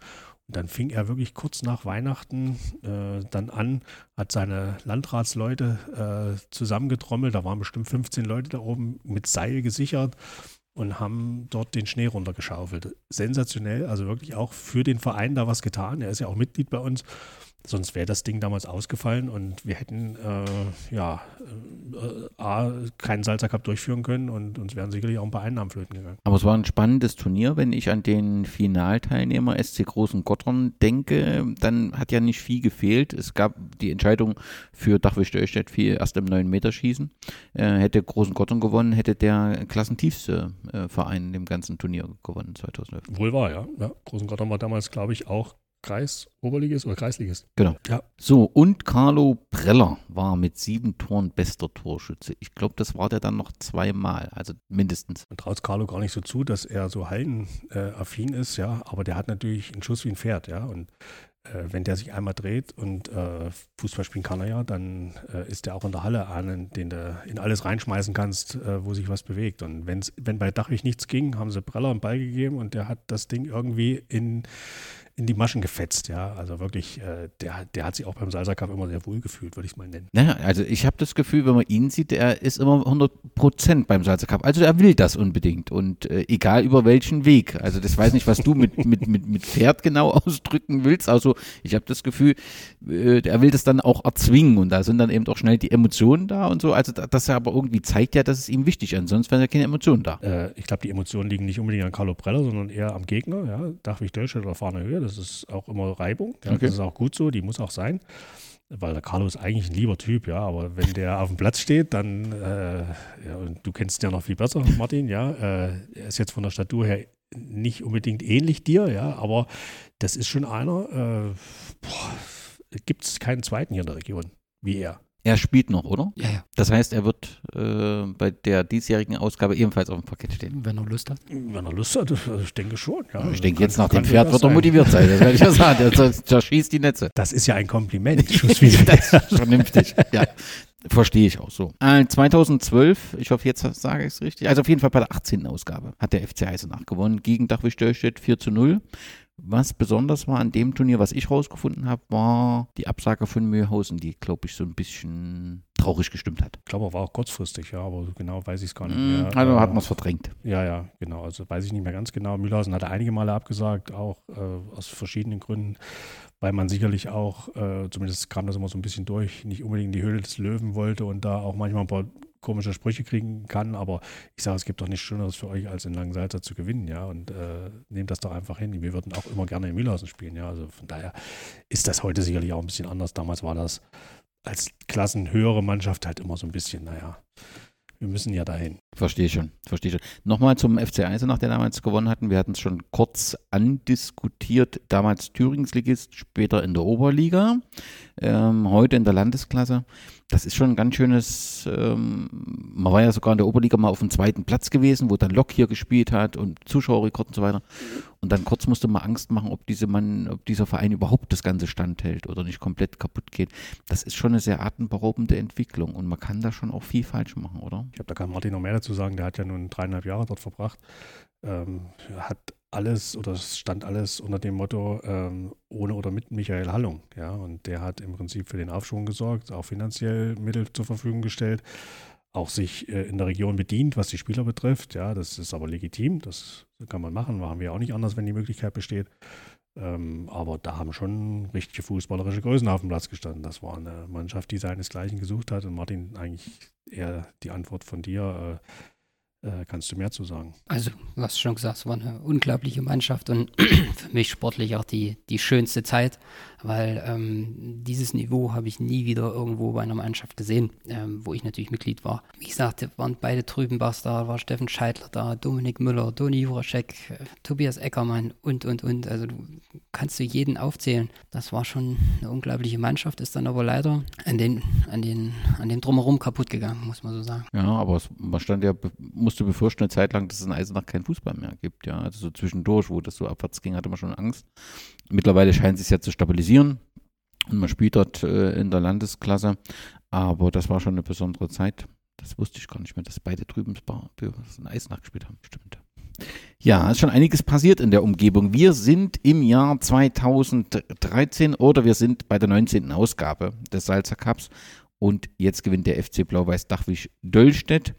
Und dann fing er wirklich kurz nach Weihnachten äh, dann an, hat seine Landratsleute äh, zusammengetrommelt, da waren bestimmt 15 Leute da oben mit Seil gesichert und haben dort den Schnee runtergeschaufelt. Sensationell, also wirklich auch für den Verein da was getan. Er ist ja auch Mitglied bei uns. Sonst wäre das Ding damals ausgefallen und wir hätten äh, ja äh, A, keinen Salzer Cup durchführen können und uns wären sicherlich auch ein paar Einnahmen flöten gegangen. Aber es war ein spannendes Turnier, wenn ich an den Finalteilnehmer SC Großen Gottern denke, dann hat ja nicht viel gefehlt. Es gab die Entscheidung für Dachwisch Dörstedt viel erst im 9 Meter schießen. Äh, hätte Großen Gottern gewonnen, hätte der klassentiefste äh, Verein in dem ganzen Turnier gewonnen 2011. Wohl war, ja. ja. Großen Gottern war damals, glaube ich, auch Kreis, Oberligist oder Kreisligist. Genau. Ja. So, und Carlo Preller war mit sieben Toren bester Torschütze. Ich glaube, das war der dann noch zweimal, also mindestens. Man traut Carlo gar nicht so zu, dass er so hallenaffin ist, ja, aber der hat natürlich einen Schuss wie ein Pferd, ja, und äh, wenn der sich einmal dreht und äh, Fußball spielen kann er ja, dann äh, ist der auch in der Halle einen, den du in alles reinschmeißen kannst, äh, wo sich was bewegt. Und wenn's, wenn bei Dachwig nichts ging, haben sie Preller einen Ball gegeben und der hat das Ding irgendwie in in die Maschen gefetzt, ja. Also wirklich, äh, der, der hat sich auch beim Cup immer sehr wohl gefühlt, würde ich es mal nennen. Naja, also ich habe das Gefühl, wenn man ihn sieht, er ist immer 100 Prozent beim Salsa Cup. Also er will das unbedingt und äh, egal über welchen Weg. Also das weiß nicht, was du mit, mit, mit, mit Pferd genau ausdrücken willst. Also ich habe das Gefühl, äh, er will das dann auch erzwingen und da sind dann eben auch schnell die Emotionen da und so. Also das aber irgendwie zeigt ja, dass es ihm wichtig ist. Sonst wären ja keine Emotionen da. Äh, ich glaube, die Emotionen liegen nicht unbedingt an Carlo Preller, sondern eher am Gegner, ja. Dachwig Deutschland oder Fahrne Höhe das ist auch immer Reibung. Ja, okay. Das ist auch gut so, die muss auch sein. Weil der Carlo ist eigentlich ein lieber Typ, ja, aber wenn der auf dem Platz steht, dann, äh, ja, und du kennst ihn ja noch viel besser, Martin, ja, äh, er ist jetzt von der Statur her nicht unbedingt ähnlich dir, ja, aber das ist schon einer, äh, gibt es keinen zweiten hier in der Region wie er. Er spielt noch, oder? Ja, ja. Das heißt, er wird äh, bei der diesjährigen Ausgabe ebenfalls auf dem Parkett stehen. Wenn er Lust hat. Wenn er Lust hat, also ich denke schon. Ja. Ich denke, jetzt nach dem Pferd wird er motiviert sein. Das werde ich ja sagen. Der, der schießt die Netze. Das ist ja ein Kompliment. das ist vernünftig. Ja. Verstehe ich auch so. Äh, 2012, ich hoffe, jetzt sage ich es richtig, also auf jeden Fall bei der 18. Ausgabe hat der FC Eisenach gewonnen gegen Dachwisch Dörstedt 4 zu 0. Was besonders war an dem Turnier, was ich rausgefunden habe, war die Absage von Mühlhausen, die, glaube ich, so ein bisschen traurig gestimmt hat. Ich glaube, er war auch kurzfristig, ja, aber genau weiß ich es gar nicht mehr. Mm, also hat man es verdrängt. Ja, ja, genau. Also weiß ich nicht mehr ganz genau. Mühlhausen hatte einige Male abgesagt, auch äh, aus verschiedenen Gründen, weil man sicherlich auch, äh, zumindest kam das immer so ein bisschen durch, nicht unbedingt in die Höhle des Löwen wollte und da auch manchmal ein paar komische Sprüche kriegen kann, aber ich sage, es gibt doch nichts Schöneres für euch, als in Langensalza zu gewinnen, ja, und äh, nehmt das doch einfach hin. Wir würden auch immer gerne in Mühlhausen spielen, ja, also von daher ist das heute sicherlich auch ein bisschen anders. Damals war das als klassenhöhere Mannschaft halt immer so ein bisschen, naja, wir müssen ja dahin. Verstehe schon, verstehe schon. Nochmal zum FC Eisenach, der damals gewonnen hatten. Wir hatten es schon kurz andiskutiert. Damals Thüringsligist, später in der Oberliga, ähm, heute in der Landesklasse das ist schon ein ganz schönes, ähm, man war ja sogar in der Oberliga mal auf dem zweiten Platz gewesen, wo dann Lok hier gespielt hat und Zuschauerrekord und so weiter. Und dann kurz musste man Angst machen, ob diese Mann, ob dieser Verein überhaupt das Ganze standhält oder nicht komplett kaputt geht. Das ist schon eine sehr atemberaubende Entwicklung und man kann da schon auch viel falsch machen, oder? Ich habe da kann Martin noch mehr dazu sagen, der hat ja nun dreieinhalb Jahre dort verbracht, ähm, hat alles oder es stand alles unter dem Motto ähm, ohne oder mit Michael Hallung. Ja, und der hat im Prinzip für den Aufschwung gesorgt, auch finanziell Mittel zur Verfügung gestellt, auch sich äh, in der Region bedient, was die Spieler betrifft. Ja, das ist aber legitim, das kann man machen, machen wir auch nicht anders, wenn die Möglichkeit besteht. Ähm, aber da haben schon richtige fußballerische Größen auf dem Platz gestanden. Das war eine Mannschaft, die seinesgleichen gesucht hat. Und Martin, eigentlich eher die Antwort von dir. Äh, äh, kannst du mehr zu sagen? Also, du hast schon gesagt, es war eine unglaubliche Mannschaft und für mich sportlich auch die, die schönste Zeit, weil ähm, dieses Niveau habe ich nie wieder irgendwo bei einer Mannschaft gesehen, ähm, wo ich natürlich Mitglied war. Wie gesagt, waren beide Trübenbachs da, war Steffen Scheidler da, Dominik Müller, Doni Juraschek, äh, Tobias Eckermann und, und, und. Also, du kannst du jeden aufzählen. Das war schon eine unglaubliche Mannschaft, ist dann aber leider an den, an den, an dem Drumherum kaputt gegangen, muss man so sagen. Ja, aber es, man stand ja, musste befürchten eine Zeit lang, dass es in Eisenach keinen Fußball mehr gibt. Ja, also so zwischendurch, wo das so abwärts ging, hatte man schon Angst. Mittlerweile scheint es sich ja zu stabilisieren und man spielt dort äh, in der Landesklasse. Aber das war schon eine besondere Zeit. Das wusste ich gar nicht mehr, dass beide drüben in Eisenach gespielt haben. Stimmt. Ja, ist schon einiges passiert in der Umgebung. Wir sind im Jahr 2013 oder wir sind bei der 19. Ausgabe des Salzer Cups und jetzt gewinnt der FC Blau-Weiß Dachwisch Döllstedt.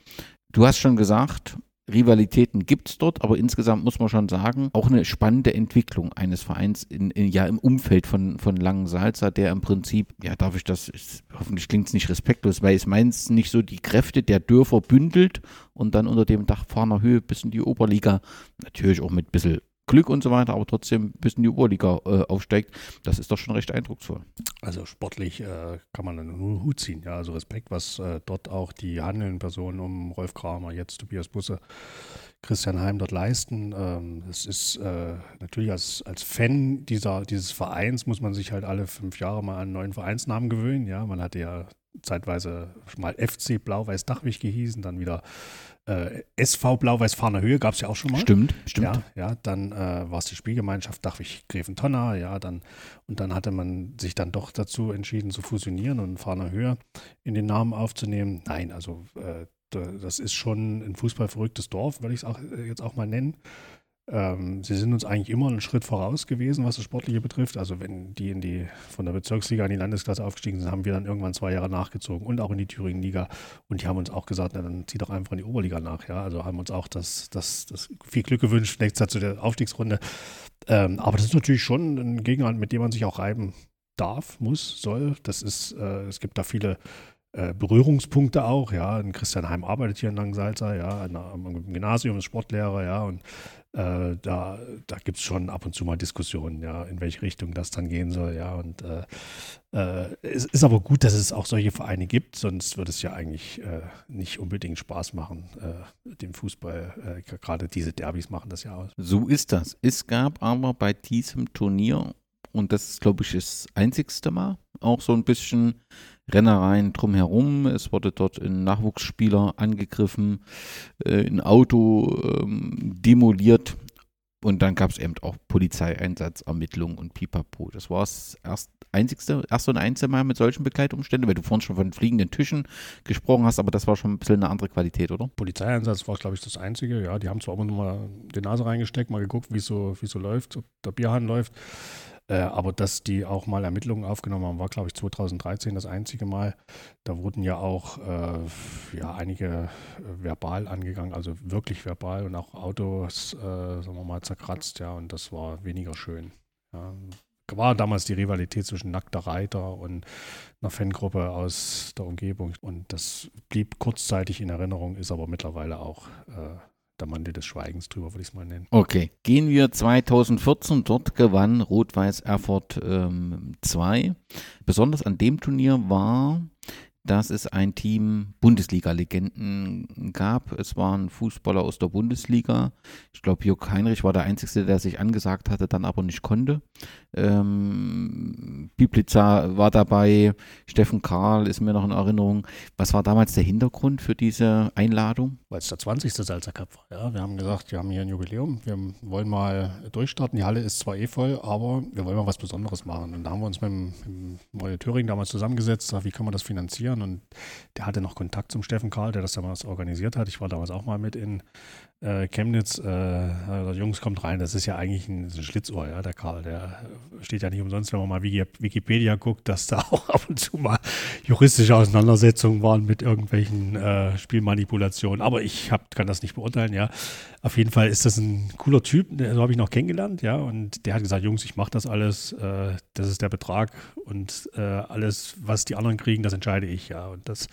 Du hast schon gesagt, Rivalitäten gibt es dort, aber insgesamt muss man schon sagen, auch eine spannende Entwicklung eines Vereins in, in, ja, im Umfeld von, von Langensalza, der im Prinzip, ja, darf ich das, ist, hoffentlich klingt es nicht respektlos, weil es meins nicht so die Kräfte der Dörfer bündelt und dann unter dem Dach Fahner Höhe bis in die Oberliga, natürlich auch mit ein bisschen Glück und so weiter, aber trotzdem bis in die Oberliga äh, aufsteigt, das ist doch schon recht eindrucksvoll. Also sportlich äh, kann man nur Hut ziehen. Ja, also Respekt, was äh, dort auch die handelnden Personen um Rolf Kramer, jetzt Tobias Busse, Christian Heim dort leisten. Ähm, es ist äh, natürlich als, als Fan dieser, dieses Vereins muss man sich halt alle fünf Jahre mal einen neuen Vereinsnamen gewöhnen. Ja, man hatte ja zeitweise mal FC Blau-Weiß Dachwig gehießen, dann wieder äh, SV Blau-Weiß Fahner Höhe gab es ja auch schon mal. Stimmt, stimmt. Ja, ja dann äh, war es die Spielgemeinschaft Dachwig Greventonner, ja, dann und dann hatte man sich dann doch dazu entschieden zu fusionieren und Fahner Höhe in den Namen aufzunehmen. Nein, also äh, das ist schon ein fußballverrücktes Dorf, würde ich es auch äh, jetzt auch mal nennen. Ähm, sie sind uns eigentlich immer einen Schritt voraus gewesen, was das Sportliche betrifft. Also wenn die in die von der Bezirksliga in die Landesklasse aufgestiegen sind, haben wir dann irgendwann zwei Jahre nachgezogen und auch in die Thüringen-Liga. Und die haben uns auch gesagt, na, dann zieh doch einfach in die Oberliga nach. Ja, also haben uns auch das, das, das viel Glück gewünscht, nächstes Jahr zu der Aufstiegsrunde. Ähm, aber das ist natürlich schon ein Gegner, mit dem man sich auch reiben darf, muss, soll. Das ist, äh, es gibt da viele äh, Berührungspunkte auch, ja. Und Christian Heim arbeitet hier in Langsalza, ja, am Gymnasium ist Sportlehrer, ja, und äh, da, da gibt es schon ab und zu mal Diskussionen, ja, in welche Richtung das dann gehen soll, ja. Und äh, äh, es ist aber gut, dass es auch solche Vereine gibt, sonst würde es ja eigentlich äh, nicht unbedingt Spaß machen, äh, dem Fußball. Gerade diese Derbys machen das ja aus. So ist das. Es gab aber bei diesem Turnier, und das ist, glaube ich, das einzigste Mal, auch so ein bisschen Rennereien drumherum. Es wurde dort ein Nachwuchsspieler angegriffen, äh, ein Auto ähm, demoliert und dann gab es eben auch Polizeieinsatz, Ermittlungen und Pipapo. Das war das erst, einzigste, erste und einzige Mal mit solchen Begleitumständen, weil du vorhin schon von fliegenden Tischen gesprochen hast, aber das war schon ein bisschen eine andere Qualität, oder? Polizeieinsatz war, glaube ich, das einzige. Ja, die haben zwar immer nur mal die Nase reingesteckt, mal geguckt, wie so, es so läuft, ob der Bierhahn läuft. Äh, aber dass die auch mal Ermittlungen aufgenommen haben, war, glaube ich, 2013 das einzige Mal. Da wurden ja auch äh, ja, einige äh, verbal angegangen, also wirklich verbal und auch Autos, äh, sagen wir mal, zerkratzt, ja, und das war weniger schön. Ja. War damals die Rivalität zwischen Nackter Reiter und einer Fangruppe aus der Umgebung. Und das blieb kurzzeitig in Erinnerung, ist aber mittlerweile auch äh, der Mantel des Schweigens drüber, würde ich es mal nennen. Okay, gehen wir 2014. Dort gewann Rot-Weiß Erfurt 2. Ähm, Besonders an dem Turnier war dass es ein Team Bundesliga-Legenden gab. Es waren Fußballer aus der Bundesliga. Ich glaube, Jörg Heinrich war der Einzige, der sich angesagt hatte, dann aber nicht konnte. Ähm, Biblica war dabei, Steffen Karl ist mir noch in Erinnerung. Was war damals der Hintergrund für diese Einladung? Weil es der 20. Salzer Cup war. Ja, wir haben gesagt, wir haben hier ein Jubiläum, wir wollen mal durchstarten. Die Halle ist zwar eh voll, aber wir wollen mal was Besonderes machen. Und da haben wir uns mit dem, mit dem Thüringen damals zusammengesetzt, wie kann man das finanzieren? Organisieren. Und der hatte noch Kontakt zum Steffen Karl, der das damals organisiert hat. Ich war damals auch mal mit in äh, Chemnitz. Äh, Jungs, kommt rein. Das ist ja eigentlich ein, ein Schlitzohr, ja, der Karl. Der steht ja nicht umsonst, wenn man mal Wikipedia guckt, dass da auch ab und zu mal juristische Auseinandersetzungen waren mit irgendwelchen äh, Spielmanipulationen. Aber ich hab, kann das nicht beurteilen, ja. Auf jeden Fall ist das ein cooler Typ, so habe ich noch kennengelernt, ja. Und der hat gesagt, Jungs, ich mache das alles, äh, das ist der Betrag und äh, alles, was die anderen kriegen, das entscheide ich, ja. Und das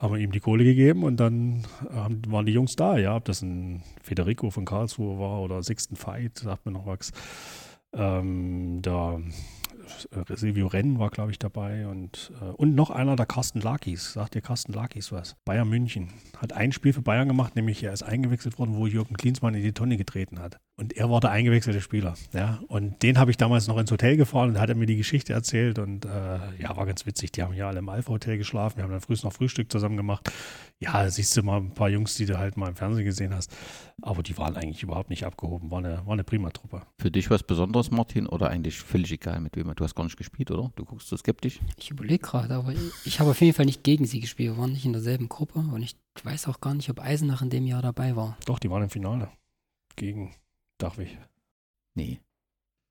haben wir ihm die Kohle gegeben und dann haben, waren die Jungs da, ja. Ob das ein Federico von Karlsruhe war oder Sixten Veit, sagt mir noch was. Ähm, da äh, Silvio Renn war, glaube ich, dabei und, äh, und noch einer, der Carsten Lakis. Sagt dir Carsten Lakis was? Bayern München. Hat ein Spiel für Bayern gemacht, nämlich er ist eingewechselt worden, wo Jürgen Klinsmann in die Tonne getreten hat. Und er war der eingewechselte Spieler. Ja? Und den habe ich damals noch ins Hotel gefahren und hat er mir die Geschichte erzählt. Und äh, ja, war ganz witzig. Die haben ja alle im Alpha-Hotel geschlafen. Wir haben dann früh noch Frühstück zusammen gemacht. Ja, siehst du mal ein paar Jungs, die du halt mal im Fernsehen gesehen hast. Aber die waren eigentlich überhaupt nicht abgehoben. War eine, war eine prima Truppe. Für dich was Besonderes, Martin, oder eigentlich völlig egal, mit wem du hast gar nicht gespielt, oder? Du guckst so skeptisch. Ich überlege gerade, aber ich, ich habe auf jeden Fall nicht gegen sie gespielt. Wir waren nicht in derselben Gruppe und ich weiß auch gar nicht, ob Eisenach in dem Jahr dabei war. Doch, die waren im Finale. Gegen Dachwig. Nee.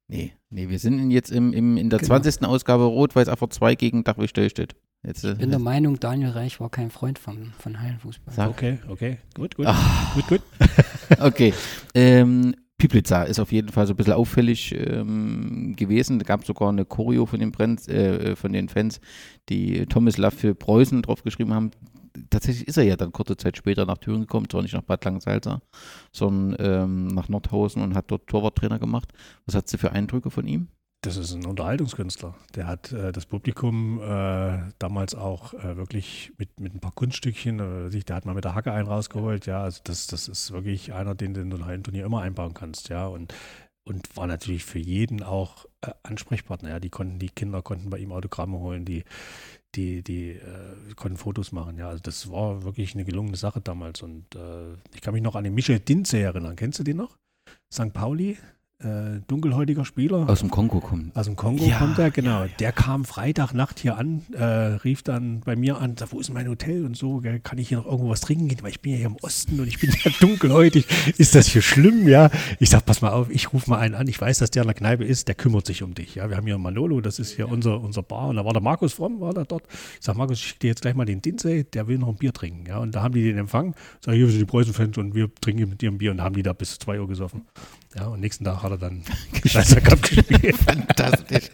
Nee, nee, wir sind jetzt im, im, in der genau. 20. Ausgabe Rot-Weiß einfach 2 gegen Dachwig Stellstedt. Jetzt, Ich bin der Meinung, Daniel Reich war kein Freund von, von Hallenfußball. Sag. Okay, okay, gut, gut. Ah. Gut, gut. Okay. Ähm, Piplitzer ist auf jeden Fall so ein bisschen auffällig ähm, gewesen. Da gab es sogar eine Choreo von den, Brenz, äh, von den Fans, die Thomas Love für Preußen draufgeschrieben haben. Tatsächlich ist er ja dann kurze Zeit später nach Thüringen gekommen, zwar nicht nach Bad Langensalza, sondern ähm, nach Nordhausen und hat dort Torwarttrainer gemacht. Was hast du für Eindrücke von ihm? Das ist ein Unterhaltungskünstler. Der hat äh, das Publikum äh, damals auch äh, wirklich mit, mit ein paar Kunststückchen, äh, der hat mal mit der Hacke einen rausgeholt, ja. Also das, das ist wirklich einer, den du in so ein Turnier immer einbauen kannst, ja. Und, und war natürlich für jeden auch äh, Ansprechpartner, ja. Die konnten, die Kinder konnten bei ihm Autogramme holen, die, die, die äh, konnten Fotos machen, ja. Also das war wirklich eine gelungene Sache damals. Und äh, ich kann mich noch an den Michel Dinze erinnern. Kennst du den noch? St. Pauli, äh, dunkelhäutiger Spieler. Aus dem Kongo kommt. Aus dem Kongo Ja, kommt er, genau. Der kam Freitagnacht hier an, äh, rief dann bei mir an, sagt, wo ist mein Hotel und so, gell, kann ich hier noch irgendwo was trinken gehen, weil ich bin ja hier im Osten und ich bin ja dunkelhäutig. Ist das hier schlimm, ja? Ich sag, pass mal auf, ich rufe mal einen an, ich weiß, dass der in der Kneipe ist, der kümmert sich um dich, ja? Wir haben hier Manolo, das ist hier unser, unser Bar und da war der Markus Fromm, war da dort. Ich sag, Markus, ich schicke dir jetzt gleich mal den Dinsey, der will noch ein Bier trinken, ja? Und da haben die den Empfang, sag, hier sind die Preußen-Fans und wir trinken mit dir ein Bier und haben die da bis zwei Uhr gesoffen. Ja, und nächsten Tag hat er dann Schweizer Cup gespielt. Fantastisch.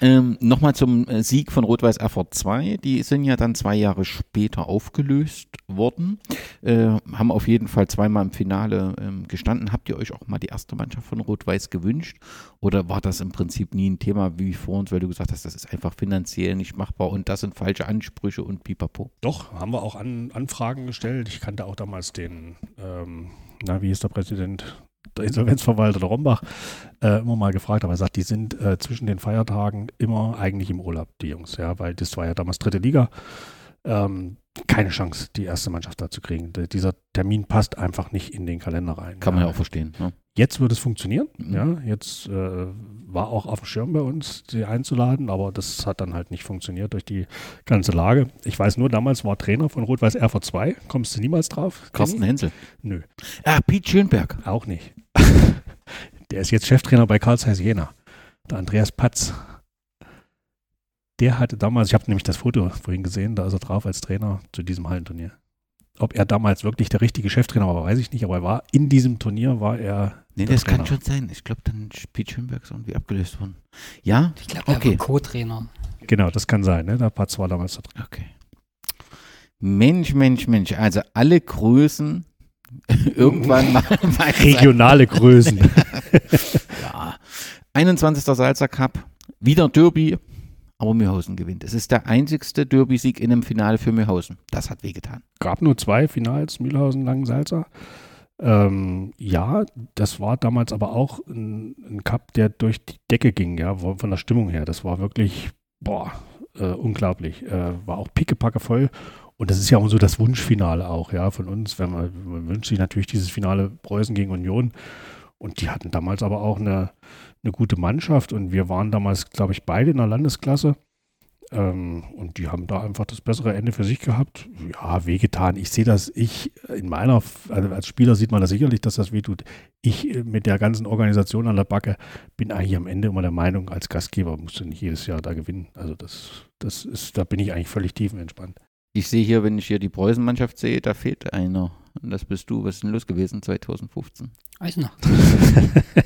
ähm, Nochmal zum äh, Sieg von Rot-Weiß Erfurt 2. Die sind ja dann zwei Jahre später aufgelöst worden. Äh, haben auf jeden Fall zweimal im Finale ähm, gestanden. Habt ihr euch auch mal die erste Mannschaft von Rot-Weiß gewünscht? Oder war das im Prinzip nie ein Thema wie vor uns, weil du gesagt hast, das ist einfach finanziell nicht machbar und das sind falsche Ansprüche und pipapo? Doch, haben wir auch an, Anfragen gestellt. Ich kannte auch damals den, ähm, na, wie ist der Präsident? Der Insolvenzverwalter, der Rombach, äh, immer mal gefragt, aber er sagt, die sind äh, zwischen den Feiertagen immer eigentlich im Urlaub, die Jungs, ja, weil das war ja damals dritte Liga. Ähm, keine Chance, die erste Mannschaft da zu kriegen. D dieser Termin passt einfach nicht in den Kalender rein. Kann man ja auch verstehen. Ne? Jetzt wird es funktionieren. Mhm. Ja, jetzt äh, war auch auf dem Schirm bei uns, sie einzuladen, aber das hat dann halt nicht funktioniert durch die ganze Lage. Ich weiß nur, damals war Trainer von Rot-Weiß Erfurt 2. Kommst du niemals drauf? Carsten? Hensel. Nö, Ah, Piet Schönberg. auch nicht. Der ist jetzt Cheftrainer bei Karl Zeiss Jena. Der Andreas Patz. Der hatte damals, ich habe nämlich das Foto vorhin gesehen, da ist er drauf als Trainer zu diesem Hallenturnier. Ob er damals wirklich der richtige Cheftrainer war, weiß ich nicht, aber er war in diesem Turnier, war er Nee, Der das kann Trainer. schon sein. Ich glaube, dann ist Piet Schönberg ist irgendwie abgelöst worden. Ja? Ich glaube, er Okay. war Co-Trainer. Genau, das kann sein. Ne? Der Patz war damals da drin. Okay. Mensch, Mensch, Mensch. Also alle Größen irgendwann mal. Regionale Größen. Ja. 21. Salzer Cup. Wieder Derby. Aber Mühlhausen gewinnt. Es ist der einzigste Derby-Sieg in einem Finale für Mühlhausen. Das hat wehgetan. gab nur zwei Finals, Mühlhausen, Langensalza. Ähm, ja, das war damals aber auch ein, ein Cup, der durch die Decke ging, ja, von der Stimmung her. Das war wirklich, boah, äh, unglaublich. Äh, war auch pickepacke voll. Und das ist ja auch so das Wunschfinale auch, ja, von uns. Wenn man, man wünscht sich natürlich dieses Finale Preußen gegen Union. Und die hatten damals aber auch eine, eine gute Mannschaft und wir waren damals, glaube ich, beide in der Landesklasse. Ähm, und die haben da einfach das bessere Ende für sich gehabt. Ja, wehgetan. Ich sehe das, ich in meiner, also als Spieler sieht man das sicherlich, dass das wehtut. Ich äh, mit der ganzen Organisation an der Backe bin eigentlich am Ende immer der Meinung, als Gastgeber musst du nicht jedes Jahr da gewinnen. Also das, das ist, da bin ich eigentlich völlig tiefenentspannt. Ich sehe hier, wenn ich hier die Preußen-Mannschaft sehe, da fehlt einer. Und das bist du. Was ist denn los gewesen 2015? Weiß noch.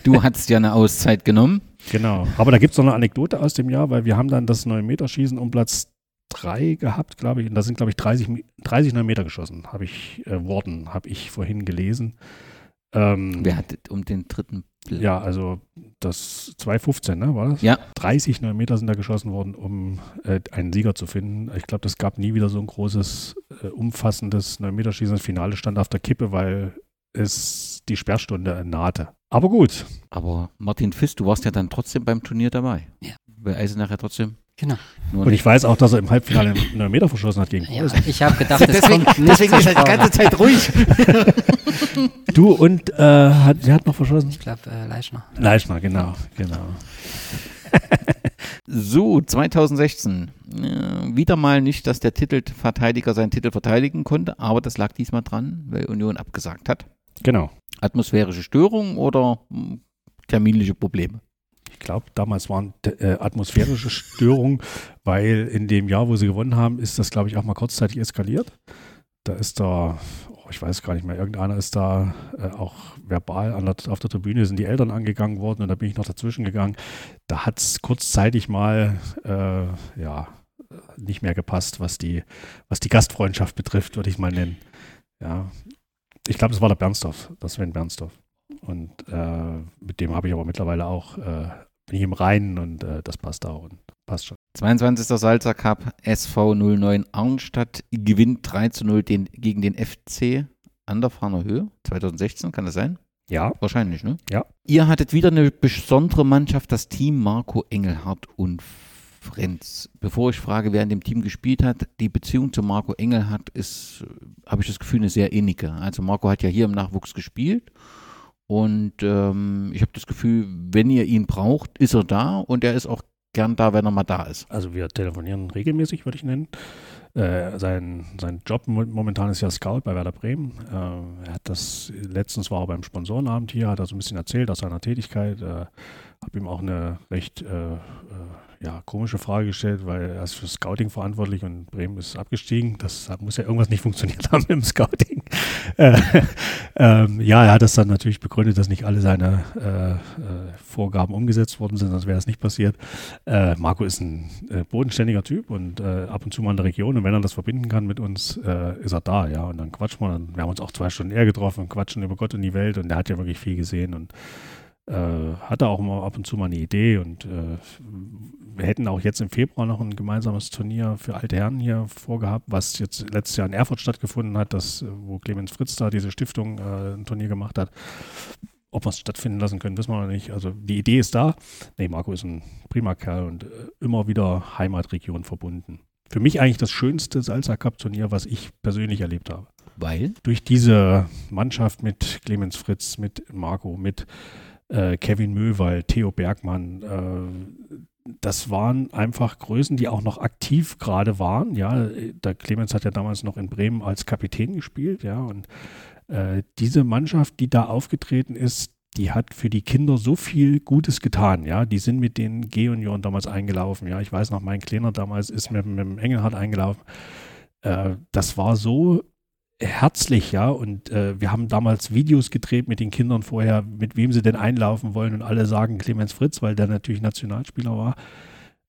Du hattest ja eine Auszeit genommen. Genau. Aber da gibt es noch eine Anekdote aus dem Jahr, weil wir haben dann das 9-Meter-Schießen um Platz 3 gehabt, glaube ich. Und da sind, glaube ich, 30, Mi- 30 9 Meter geschossen, habe ich, äh, Worten, habe ich vorhin gelesen. Ähm, Wer hat um den dritten Platz? Ja, also das 215, ne, war das? Ja. 30 9 Meter sind da geschossen worden, um äh, einen Sieger zu finden. Ich glaube, das gab nie wieder so ein großes, äh, umfassendes 9 Meter Schießen. Das Finale stand auf der Kippe, weil es die Sperrstunde nahte. Aber gut, Aber Martin Fiss, du warst ja dann trotzdem beim Turnier dabei. Ja. Weil Eisenach ja trotzdem. Genau. Nur und ich weiß auch, dass er im Halbfinale einen 9 Meter verschossen hat gegen Ja, Preußen. ich habe gedacht, das deswegen kommt deswegen ist er die ganze Zeit ruhig. Du und äh, hat, wer hat noch verschossen? Ich glaube, äh, Leischner. Leischner, genau, genau. So, 2016. Äh, wieder mal nicht, dass der Titelverteidiger seinen Titel verteidigen konnte, aber das lag diesmal dran, weil Union abgesagt hat. Genau. Atmosphärische Störung oder hm, terminliche Probleme? Ich glaube, damals waren äh, atmosphärische Störungen, weil in dem Jahr, wo sie gewonnen haben, ist das, glaube ich, auch mal kurzzeitig eskaliert. Da ist da, oh, ich weiß gar nicht mehr, irgendeiner ist da äh, auch verbal der, auf der Tribüne, sind die Eltern angegangen worden und da bin ich noch dazwischen gegangen. Da hat es kurzzeitig mal, äh, ja, nicht mehr gepasst, was die, was die Gastfreundschaft betrifft, würde ich mal nennen. Ja, ich glaube, das war der Bernstorff, das Sven Bernstorff. Und äh, mit dem habe ich aber mittlerweile auch, äh, bin ich im Reinen und äh, das passt auch und passt schon. 22. Salzer Cup, SV 09 Arnstadt gewinnt 3 zu 0 den, gegen den FC an der Fahner Höhe. 2016, kann das sein? Ja. Wahrscheinlich, ne? Ja. Ihr hattet wieder eine besondere Mannschaft, das Team Marco Engelhardt und Frenz. Bevor ich frage, wer in dem Team gespielt hat, die Beziehung zu Marco Engelhardt ist, habe ich das Gefühl, eine sehr innige. Also Marco hat ja hier im Nachwuchs gespielt und ähm, ich habe das Gefühl, wenn ihr ihn braucht, ist er da und er ist auch gern da, wenn er mal da ist. Also wir telefonieren regelmäßig, würde ich nennen. Äh, sein, sein Job momentan ist ja Scout bei Werder Bremen. Äh, er hat das, letztens war er beim Sponsorenabend hier, hat er so ein bisschen erzählt aus seiner Tätigkeit. Äh, habe ihm auch eine recht äh, äh, ja, komische Frage gestellt, weil er ist für Scouting verantwortlich und Bremen ist abgestiegen. Das muss ja irgendwas nicht funktioniert haben im Scouting. Äh, ähm, ja, er hat das dann natürlich begründet, dass nicht alle seine äh, äh, Vorgaben umgesetzt worden sind, sonst wäre das nicht passiert. Äh, Marco ist ein äh, bodenständiger Typ und äh, ab und zu mal in der Region und wenn er das verbinden kann mit uns, ist er da, ja. Und dann quatschen wir, dann, wir haben uns auch zwei Stunden eher getroffen, quatschen über Gott und die Welt und er hat ja wirklich viel gesehen und äh, hatte auch mal ab und zu mal eine Idee und äh, wir hätten auch jetzt im Februar noch ein gemeinsames Turnier für alte Herren hier vorgehabt, was jetzt letztes Jahr in Erfurt stattgefunden hat, das, wo Clemens Fritz da diese Stiftung äh, ein Turnier gemacht hat. Ob wir es stattfinden lassen können, wissen wir noch nicht. Also die Idee ist da. Nee, Marco ist ein prima Kerl und äh, immer wieder Heimatregion verbunden. Für mich eigentlich das schönste Salsa Cup Turnier, was ich persönlich erlebt habe. Weil? Durch diese Mannschaft mit Clemens Fritz, mit Marco, mit äh, Kevin Möwald, Theo Bergmann, äh, das waren einfach Größen, die auch noch aktiv gerade waren. Ja, der Clemens hat ja damals noch in Bremen als Kapitän gespielt, ja, und äh, diese Mannschaft, die da aufgetreten ist, die hat für die Kinder so viel Gutes getan, ja. Die sind mit den G-Junioren damals eingelaufen, ja. Ich weiß noch, mein Kleiner damals ist mit, mit dem Engelhardt eingelaufen. Äh, das war so herzlich, ja. Und äh, wir haben damals Videos gedreht mit den Kindern vorher, mit wem sie denn einlaufen wollen. Und alle sagen Clemens Fritz, weil der natürlich Nationalspieler war.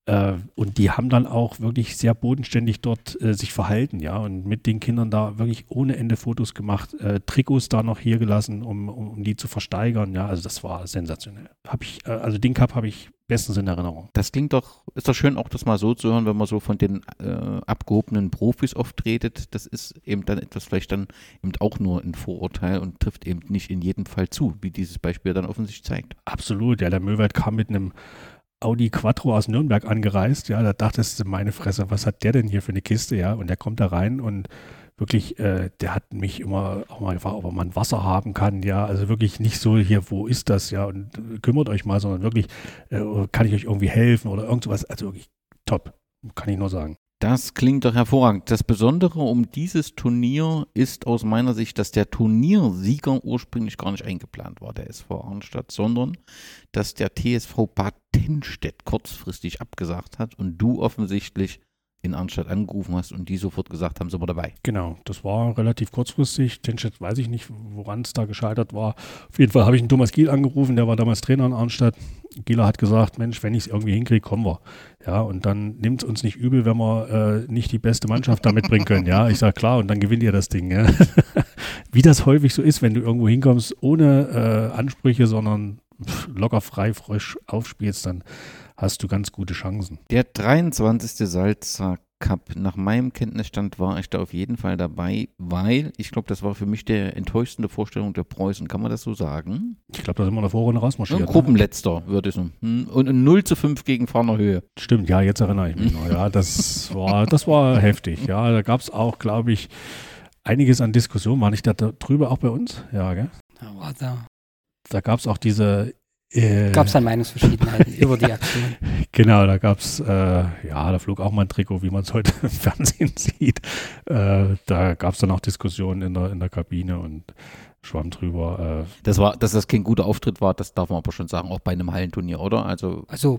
Äh, und die haben dann auch wirklich sehr bodenständig dort äh, sich verhalten, ja. Und mit den Kindern da wirklich ohne Ende Fotos gemacht, äh, Trikots da noch hier gelassen, um, um, um, die zu versteigern, ja. Also das war sensationell. Hab ich, äh, also den Cup habe ich bestens in Erinnerung. Das klingt doch, ist doch schön, auch das mal so zu hören, wenn man so von den äh, abgehobenen Profis oft redet. Das ist eben dann etwas vielleicht dann eben auch nur ein Vorurteil und trifft eben nicht in jedem Fall zu, wie dieses Beispiel dann offensichtlich zeigt. Absolut, ja, der Möwald kam mit einem Audi Quattro aus Nürnberg angereist, ja, da dachtest du, meine Fresse, was hat der denn hier für eine Kiste, ja, und der kommt da rein und wirklich, äh, der hat mich immer auch mal gefragt, ob ein Wasser haben kann, ja, also wirklich nicht so hier, wo ist das, ja, und äh, kümmert euch mal, sondern wirklich, äh, kann ich euch irgendwie helfen oder irgendwas, also wirklich top, kann ich nur sagen. Das klingt doch hervorragend. Das Besondere um dieses Turnier ist aus meiner Sicht, dass der Turniersieger ursprünglich gar nicht eingeplant war, der SV Arnstadt, sondern dass der TSV Bad Tennstedt kurzfristig abgesagt hat und du offensichtlich in Arnstadt angerufen hast und die sofort gesagt haben, sind wir dabei. Genau, das war relativ kurzfristig. Tenstedt weiß ich nicht, woran es da gescheitert war. Auf jeden Fall habe ich einen Thomas Giel angerufen, der war damals Trainer in Arnstadt. Gieler hat gesagt, Mensch, wenn ich es irgendwie hinkriege, kommen wir. Ja, und dann nimmt es uns nicht übel, wenn wir äh, nicht die beste Mannschaft da mitbringen können. Ja, ich sage klar, und dann gewinnt ihr das Ding. Ja? Wie das häufig so ist, wenn du irgendwo hinkommst, ohne äh, Ansprüche, sondern locker frei, frisch aufspielst, dann hast du ganz gute Chancen. Der 23. Salzer Cup, nach meinem Kenntnisstand war ich da auf jeden Fall dabei, weil ich glaube, das war für mich der enttäuschende Vorstellung der Preußen. Kann man das so sagen? Ich glaube, da sind wir in der Vorrunde rausmarschiert. Ja, ne? Gruppenletzter, ne? würde ich so. Hm, und 0 zu 5 gegen Farner Höhe. Stimmt, ja, jetzt erinnere ich mich noch. Ja, das war, das war heftig. Ja, da gab es auch, glaube ich, einiges an Diskussionen. War nicht da drüber auch bei uns? Ja, gell? Ja, war da. Da gab es auch diese äh, gab es dann Meinungsverschiedenheiten über die Aktion? Genau, da gab es, äh, ja, da flog auch mal ein Trikot, wie man es heute im Fernsehen sieht. Äh, da gab es dann auch Diskussionen in der, in der Kabine und Schwamm drüber. Äh. Das war, dass das kein guter Auftritt war, das darf man aber schon sagen, auch bei einem Hallenturnier, oder? Also, also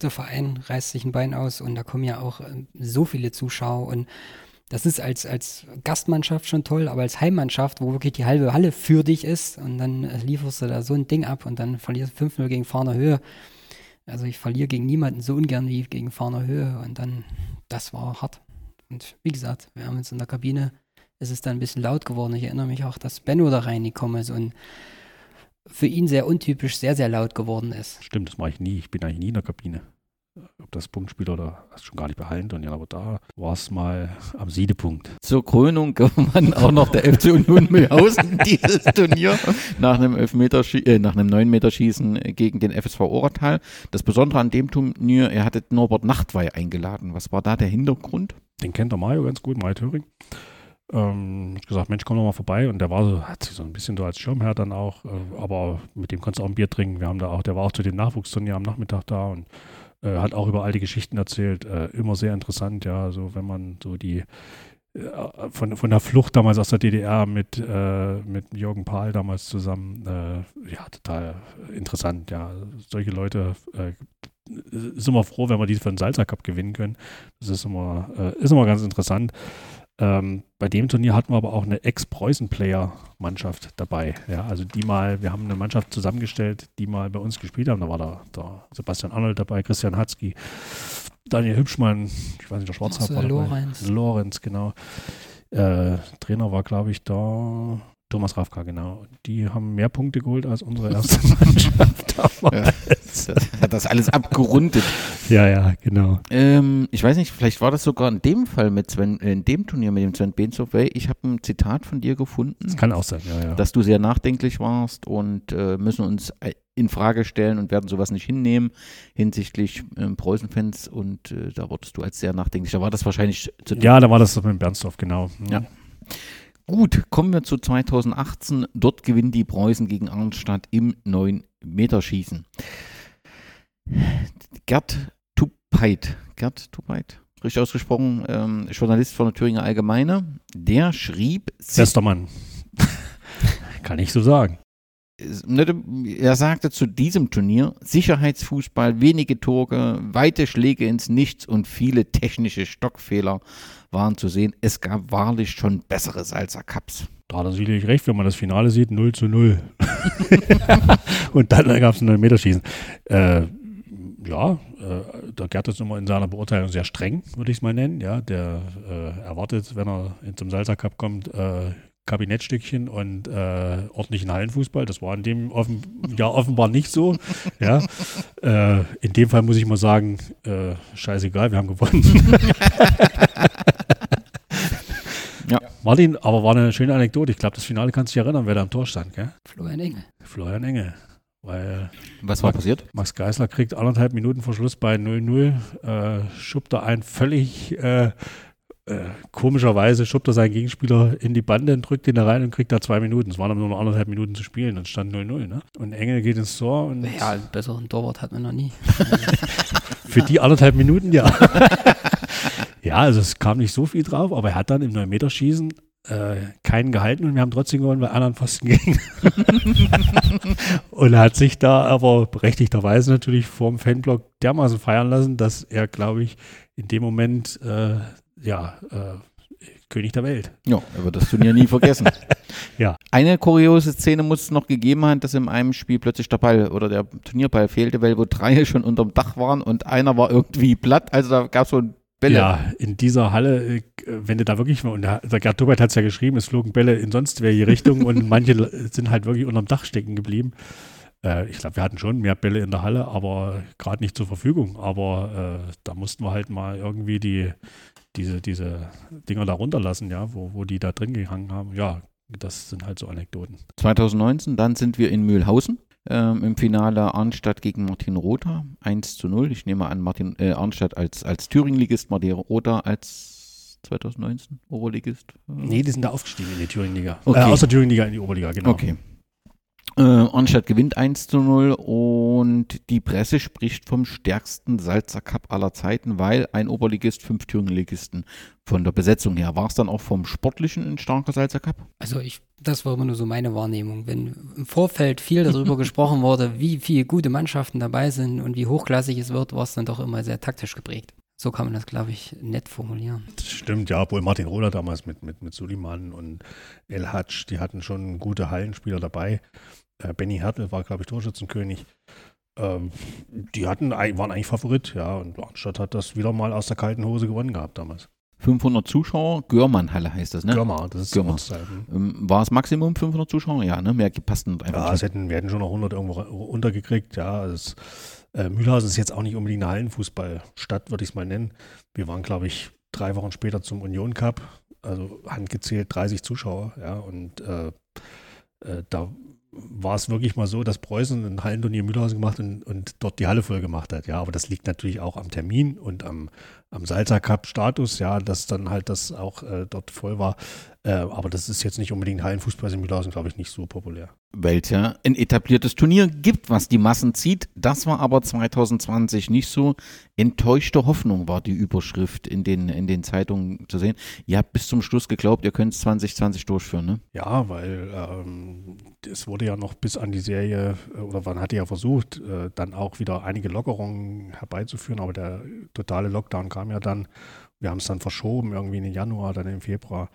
der Verein reißt sich ein Bein aus und da kommen ja auch äh, so viele Zuschauer und das ist als, als Gastmannschaft schon toll, aber als Heimmannschaft, wo wirklich die halbe Halle für dich ist und dann äh, lieferst du da so ein Ding ab und dann verlierst du 5-0 gegen Fahner Höhe. Also ich verliere gegen niemanden so ungern wie gegen Fahner Höhe und dann, das war hart. Und wie gesagt, wir haben jetzt in der Kabine, ist es dann ein bisschen laut geworden. Ich erinnere mich auch, dass Benno da reingekommen ist und für ihn sehr untypisch sehr, sehr laut geworden ist. Stimmt, das mache ich nie. Ich bin eigentlich nie in der Kabine ob das Punktspiel oder das schon gar nicht behalten, ja, aber da war es mal am Siedepunkt. Zur Krönung gewann auch noch der FC Union Mühlhausen dieses Turnier nach einem, Elfmeter, äh, nach einem 9-Meter-Schießen gegen den FSV Oratal. Das Besondere an dem Turnier, er hatte Norbert Nachtwey eingeladen. Was war da der Hintergrund? Den kennt der Mario ganz gut, Mario Thöring. Ähm, hat gesagt, Mensch, komm doch mal vorbei. Und der war so, hat sich so ein bisschen so als Schirmherr dann auch, äh, aber mit dem konntest du auch ein Bier trinken. Wir haben da auch, der war auch zu dem Nachwuchsturnier am Nachmittag da und äh, hat auch über alte Geschichten erzählt. Äh, immer sehr interessant, ja. Also wenn man so die äh, von, von der Flucht damals aus der DDR mit, äh, mit Jürgen Pahl damals zusammen, äh, ja, total interessant, ja. Solche Leute ist immer froh, wenn wir die für den Cup gewinnen können. Das ist immer, ist immer ganz interessant. Ähm, bei dem Turnier hatten wir aber auch eine Ex-Preußen-Player-Mannschaft dabei. Ja, also die mal, wir haben eine Mannschaft zusammengestellt, die mal bei uns gespielt haben. Da war da, da Sebastian Arnold dabei, Christian Hatzky, Daniel Hübschmann, ich weiß nicht, der Schwarzhaupt war dabei. Lorenz. Lorenz, genau. Äh, Trainer war, glaube ich, da Thomas Rafka, genau. Die haben mehr Punkte geholt als unsere erste Mannschaft. ja, hat das alles abgerundet. Ja, ja, genau. Ähm, ich weiß nicht, vielleicht war das sogar in dem Fall mit Sven, äh, in dem Turnier mit dem Sven Benzoway. Ich habe ein Zitat von dir gefunden. Das kann auch sein, ja, ja. Dass du sehr nachdenklich warst und äh, müssen uns äh, in Frage stellen und werden sowas nicht hinnehmen hinsichtlich äh, Preußen-Fans und äh, da wurdest du als sehr nachdenklich. Da war das wahrscheinlich zu Ja, da war das mit Bernsdorf, genau. Ja. ja. Gut, kommen wir zu 2018. Dort gewinnen die Preußen gegen Arnstadt im 9-Meter-Schießen. Gerd Tupeit, Gerd Tupeit, richtig ausgesprochen, ähm, Journalist von der Thüringer Allgemeine, der schrieb. Bester Mann. Kann ich so sagen. Er sagte zu diesem Turnier Sicherheitsfußball, wenige Tore, weite Schläge ins Nichts und viele technische Stockfehler waren zu sehen. Es gab wahrlich schon bessere Salzer Cups. Da hat er sicherlich recht, wenn man das Finale sieht, 0 zu 0. und dann gab es ein 9-Meter-Schießen. Äh, ja, äh, der Gerd ist immer in seiner Beurteilung sehr streng, würde ich es mal nennen. Ja, der äh, erwartet, wenn er zum Salzer Cup kommt, äh, Kabinettstückchen und äh, ordentlichen Hallenfußball. Das war in dem offen, Jahr offenbar nicht so. Ja. Äh, in dem Fall muss ich mal sagen, äh, scheißegal, wir haben gewonnen. ja. Martin, aber war eine schöne Anekdote. Ich glaube, das Finale kannst du dich erinnern, wer da am Tor stand, gell? Florian Engel. Florian Engel. Weil Was war Max, passiert? Max Geisler kriegt anderthalb Minuten vor Schluss bei 0-0, äh, schubbt er ein völlig äh, komischerweise schubbt er seinen Gegenspieler in die Bande und drückt ihn da rein und kriegt da zwei Minuten. Es waren aber nur noch anderthalb Minuten zu spielen, dann stand 0-0. Ne? Und Engel geht ins Tor. Und ja, einen besseren Torwart hat man noch nie. Für die anderthalb Minuten, ja. ja, also es kam nicht so viel drauf, aber er hat dann im 9-Meter-Schießen äh, keinen gehalten und wir haben trotzdem gewonnen, weil anderen Pfosten ging. und er hat sich da aber berechtigterweise natürlich vorm Fanblock dermaßen feiern lassen, dass er, glaube ich, in dem Moment äh, ja, äh, König der Welt. Ja, er wird das Turnier nie vergessen. ja. Eine kuriose Szene muss es noch gegeben haben, dass in einem Spiel plötzlich der Ball oder der Turnierball fehlte, weil wo drei schon unterm Dach waren und einer war irgendwie platt. Also da gab es so ein Bälle. Ja, in dieser Halle, äh, wenn du da wirklich, und der, der Gerd Tobert hat es ja geschrieben, es flogen Bälle in sonst welche Richtung und manche sind halt wirklich unterm Dach stecken geblieben. Äh, ich glaube, wir hatten schon mehr Bälle in der Halle, aber gerade nicht zur Verfügung. Aber äh, da mussten wir halt mal irgendwie die, diese, diese Dinger da runterlassen, ja, wo, wo die da drin gehangen haben. Ja, das sind halt so Anekdoten. 2019, dann sind wir in Mühlhausen. Ähm, Im Finale Arnstadt gegen Martin Rother 1 zu 0. Ich nehme an, Martin äh, Arnstadt als, als Thüringen-Ligist, Martin Rother als 2019 Oberligist. Nee, die sind da aufgestiegen in die Thüringen-Liga. Okay. Äh, aus der Thüringen-Liga in die Oberliga, genau. Okay. Äh, Arnstadt gewinnt 1 zu 0 und die Presse spricht vom stärksten Salzer Cup aller Zeiten, weil ein Oberligist fünf Thüringen-Ligisten von der Besetzung her. War es dann auch vom Sportlichen ein starker Salzer Cup? Also ich, das war immer nur so meine Wahrnehmung. Wenn im Vorfeld viel darüber gesprochen wurde, wie viele gute Mannschaften dabei sind und wie hochklassig es wird, war es dann doch immer sehr taktisch geprägt. So kann man das, glaube ich, nett formulieren. Das stimmt, ja, obwohl Martin Rohler damals mit, mit, mit Suliman und El Hatsch, die hatten schon gute Hallenspieler dabei. Äh, Benny Hertel war, glaube ich, Torschützenkönig. Ähm, die hatten, waren eigentlich Favorit, ja, und Arnstadt hat das wieder mal aus der kalten Hose gewonnen gehabt damals. 500 Zuschauer, Görmann-Halle heißt das, ne? Görmar, das ist Görmar. Hm. Ähm, War es Maximum 500 Zuschauer? Ja, ne? Mehr passten einfach Ja, hätten, wir hätten schon noch 100 irgendwo untergekriegt. Ja, es, äh, Mühlhausen ist jetzt auch nicht unbedingt eine Hallenfußballstadt, würde ich es mal nennen. Wir waren, glaube ich, drei Wochen später zum Union Cup, also handgezählt 30 Zuschauer. Ja, und äh, äh, da war es wirklich mal so, dass Preußen ein Hallenturnier in Mühlhausen gemacht und, und dort die Halle voll gemacht hat. Ja, aber das liegt natürlich auch am Termin und am, am Salzer Cup Status, ja, dass dann halt das auch äh, dort voll war. Äh, aber das ist jetzt nicht unbedingt Hallenfußball in Mühlhausen, glaube ich, nicht so populär. ja ein etabliertes Turnier gibt, was die Massen zieht. Das war aber 2020 nicht so. Enttäuschte Hoffnung war die Überschrift in den, in den Zeitungen zu sehen. Ihr habt bis zum Schluss geglaubt, ihr könnt es 2020 durchführen, ne? Ja, weil ähm, es wurde ja noch bis an die Serie, äh, oder man hatte ja versucht, äh, dann auch wieder einige Lockerungen herbeizuführen, aber der totale Lockdown kam ja dann. Wir haben es dann verschoben, irgendwie in den Januar, dann im Februar.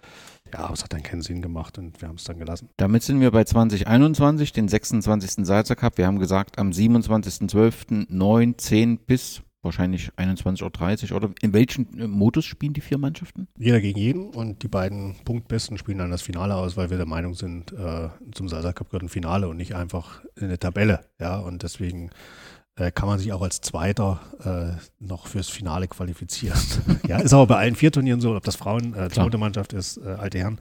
Ja, aber es hat dann keinen Sinn gemacht und wir haben es dann gelassen. Damit sind wir bei 2021, den 26. Salzer Cup. Wir haben gesagt, am 27.12. 9, 10 bis wahrscheinlich 21.30 Uhr. Oder in welchen äh, Modus spielen die vier Mannschaften? Jeder gegen jeden und die beiden Punktbesten spielen dann das Finale aus, weil wir der Meinung sind, äh, zum Salsa Cup gehört ein Finale und nicht einfach eine Tabelle. Ja, und deswegen äh, kann man sich auch als Zweiter äh, noch fürs Finale qualifizieren. ja, ist aber bei allen vier Turnieren so, ob das Frauen, äh, zweite Mannschaft ist, äh, alte Herren.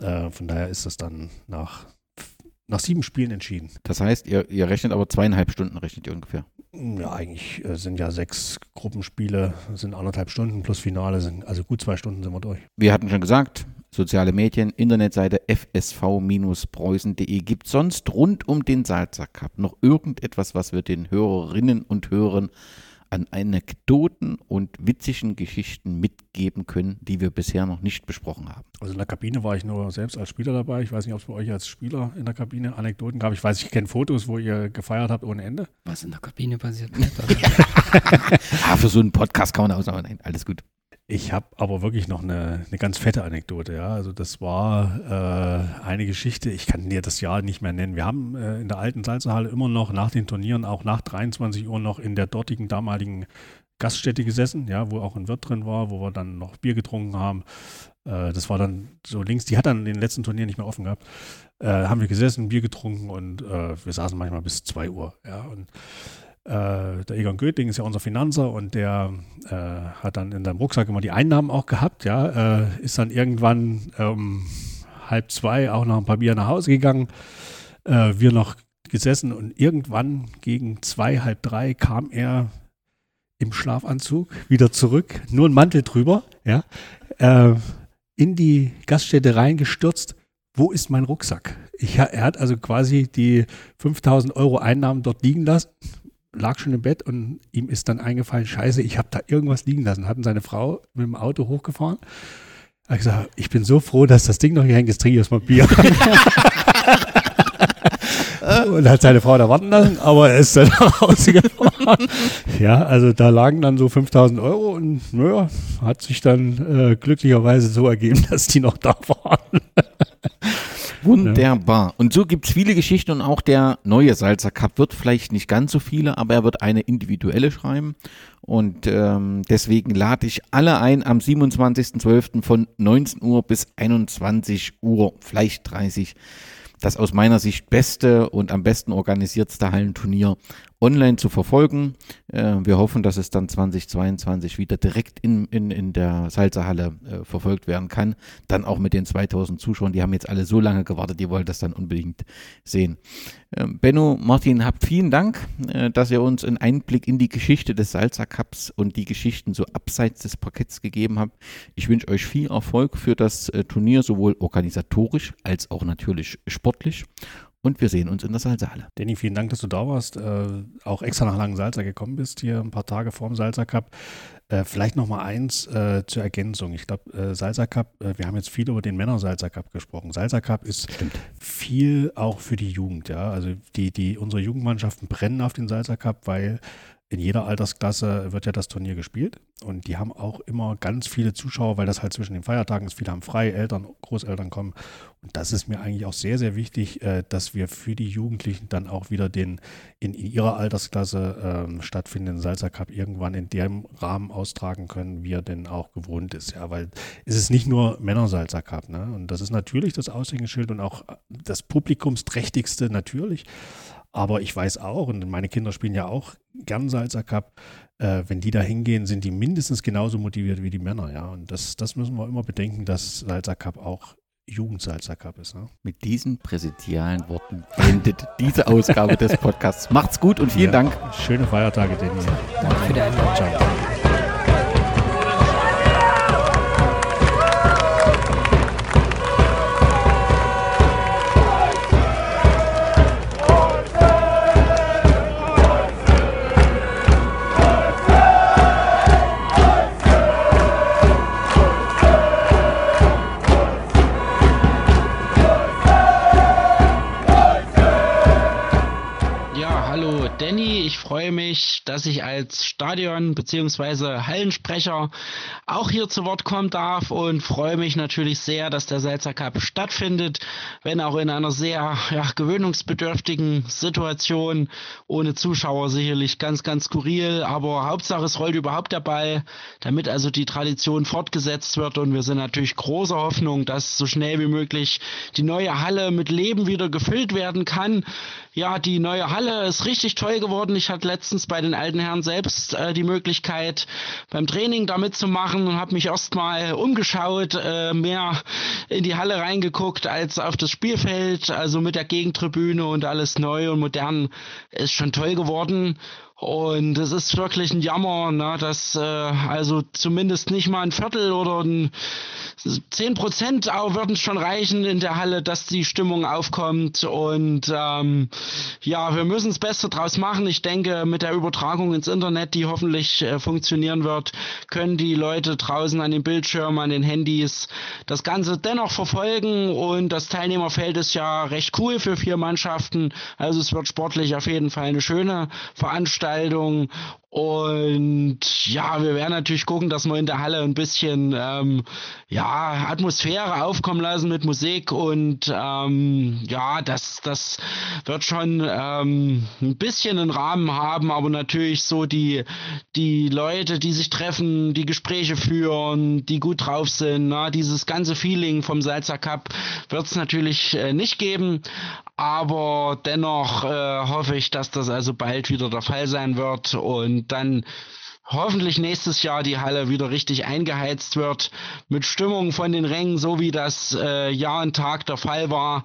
Äh, von daher ist das dann nach, nach sieben Spielen entschieden. Das heißt, ihr, ihr rechnet aber zweieinhalb Stunden, rechnet ihr ungefähr. Ja, eigentlich äh, sind ja sechs Gruppenspiele, sind anderthalb Stunden plus Finale, sind also gut zwei Stunden sind wir durch. Wir hatten schon gesagt, soziale Medien, Internetseite fsv-preußen.de. Gibt sonst rund um den Salzer Cup noch irgendetwas, was wir den Hörerinnen und Hörern an Anekdoten und witzigen Geschichten mitgeben können, die wir bisher noch nicht besprochen haben? Also in der Kabine war ich nur selbst als Spieler dabei. Ich weiß nicht, ob es bei euch als Spieler in der Kabine Anekdoten gab. Ich weiß, ich kenne Fotos, wo ihr gefeiert habt ohne Ende. Was in der Kabine passiert. Nicht, also, Ah, für so einen Podcast kann man aus, aber nein, alles gut. Ich habe aber wirklich noch eine, eine ganz fette Anekdote. Ja, also das war äh, eine Geschichte. Ich kann dir das Jahr nicht mehr nennen. Wir haben äh, in der alten Salzerhalle immer noch nach den Turnieren, auch nach 23 Uhr noch in der dortigen damaligen Gaststätte gesessen, ja, wo auch ein Wirt drin war, wo wir dann noch Bier getrunken haben. Äh, das war dann so links. Die hat dann den letzten Turnieren nicht mehr offen gehabt. Äh, haben wir gesessen, Bier getrunken und äh, wir saßen manchmal bis 2 Uhr. Ja, und äh, der Egon Götting ist ja unser Finanzer und der äh, hat dann in seinem Rucksack immer die Einnahmen auch gehabt, ja, äh, ist dann irgendwann ähm, halb zwei auch noch ein paar Bier nach Hause gegangen, äh, wir noch gesessen und irgendwann gegen zwei, halb drei kam er im Schlafanzug wieder zurück, nur ein Mantel drüber, ja, äh, in die Gaststätte reingestürzt. Wo ist mein Rucksack? Ich, er hat also quasi die 5000 Euro Einnahmen dort liegen lassen, lag schon im Bett und ihm ist dann eingefallen, scheiße, ich habe da irgendwas liegen lassen. Hatten seine Frau mit dem Auto hochgefahren. Er hat gesagt, ich bin so froh, dass das Ding noch hier hängt, jetzt trinke ich erstmal Bier. und hat seine Frau da warten lassen, aber er ist dann nach Hause gefahren. Ja, also da lagen dann so 5000 Euro und naja, hat sich dann äh, glücklicherweise so ergeben, dass die noch da waren. Wunderbar. Und so gibt es viele Geschichten und auch der neue Salzer Cup wird vielleicht nicht ganz so viele, aber er wird eine individuelle schreiben. Und ähm, deswegen lade ich alle ein am 27.12. von 19 Uhr bis 21 Uhr, vielleicht 30. Das aus meiner Sicht beste und am besten organisiertste Hallenturnier online zu verfolgen. Äh, wir hoffen, dass es dann 2022 wieder direkt in, in, in der Salzerhalle äh, verfolgt werden kann. Dann auch mit den 2000 Zuschauern. Die haben jetzt alle so lange gewartet, die wollen das dann unbedingt sehen. Ähm, Benno, Martin, habt vielen Dank, äh, dass ihr uns einen Einblick in die Geschichte des Salzer Cups und die Geschichten so abseits des Parketts gegeben habt. Ich wünsche euch viel Erfolg für das äh, Turnier, sowohl organisatorisch als auch natürlich sportlich. Und wir sehen uns in der Salzhalle. Danny, vielen Dank, dass du da warst. Äh, auch extra nach Langensalza gekommen bist, hier ein paar Tage vor dem Salsa Cup. Äh, vielleicht noch mal eins äh, zur Ergänzung. Ich glaube, äh, Salsa Cup, äh, wir haben jetzt viel über den Männer Salsa Cup gesprochen. Salsa Cup ist Stimmt. viel auch für die Jugend. Ja? Also die, die, unsere Jugendmannschaften brennen auf den Salsa Cup, weil in jeder Altersklasse wird ja das Turnier gespielt und die haben auch immer ganz viele Zuschauer, weil das halt zwischen den Feiertagen ist. Viele haben frei, Eltern, Großeltern kommen. Und das ist mir eigentlich auch sehr, sehr wichtig, äh, dass wir für die Jugendlichen dann auch wieder den in, ihrer Altersklasse ähm, stattfindenden Salsa Cup irgendwann in dem Rahmen austragen können, wie er denn auch gewohnt ist. Ja, weil es ist nicht nur Männer-Salsa Cup. Ne? Und das ist natürlich das Aushängeschild und auch das publikumsträchtigste natürlich. Aber ich weiß auch, und meine Kinder spielen ja auch gern Salzer Cup, äh, wenn die da hingehen, sind die mindestens genauso motiviert wie die Männer, ja. Und das, das müssen wir immer bedenken, dass Salzer Cup auch Jugendsalzer Cup ist. Ne? Mit diesen präsidialen Worten endet diese Ausgabe des Podcasts. Macht's gut und vielen ja, Dank. Schöne Feiertage, Dennis. Danke für Einladung. Ciao. Freue mich, dass ich als Stadion- bzw. Hallensprecher auch hier zu Wort kommen darf und freue mich natürlich sehr, dass der Salzer Cup stattfindet, wenn auch in einer sehr ja, gewöhnungsbedürftigen Situation, ohne Zuschauer sicherlich ganz, ganz skurril, aber Hauptsache es rollt überhaupt der Ball, damit also die Tradition fortgesetzt wird und wir sind natürlich großer Hoffnung, dass so schnell wie möglich die neue Halle mit Leben wieder gefüllt werden kann. Ja, die neue Halle ist richtig toll geworden. Ich hatte letztens bei den alten Herren selbst äh, die Möglichkeit, beim Training damit zu machen und habe mich erstmal umgeschaut, äh, mehr in die Halle reingeguckt als auf das Spielfeld, also mit der Gegentribüne und alles neu und modern ist schon toll geworden. Und es ist wirklich ein Jammer, ne, dass äh, also zumindest nicht mal ein Viertel oder ein zehn Prozent würden schon reichen in der Halle, dass die Stimmung aufkommt. Und ähm, ja, wir müssen das Beste draus machen. Ich denke, mit der Übertragung ins Internet, die hoffentlich äh, funktionieren wird, können die Leute draußen an den Bildschirmen, an den Handys das Ganze dennoch verfolgen. Und das Teilnehmerfeld ist ja recht cool für vier Mannschaften. Also es wird sportlich auf jeden Fall eine schöne Veranstaltung. Gestaltung und ja, wir werden natürlich gucken, dass wir in der Halle ein bisschen ähm, ja, Atmosphäre aufkommen lassen mit Musik. Und ähm, ja, das, das wird schon ähm, ein bisschen einen Rahmen haben, aber natürlich so die, die Leute, die sich treffen, die Gespräche führen, die gut drauf sind, na, dieses ganze Feeling vom Salzer Cup wird es natürlich äh, nicht geben, aber dennoch äh, hoffe ich, dass das also bald wieder der Fall sein wird. Und dann hoffentlich nächstes Jahr die Halle wieder richtig eingeheizt wird mit Stimmung von den Rängen, so wie das äh, Jahr und Tag der Fall war.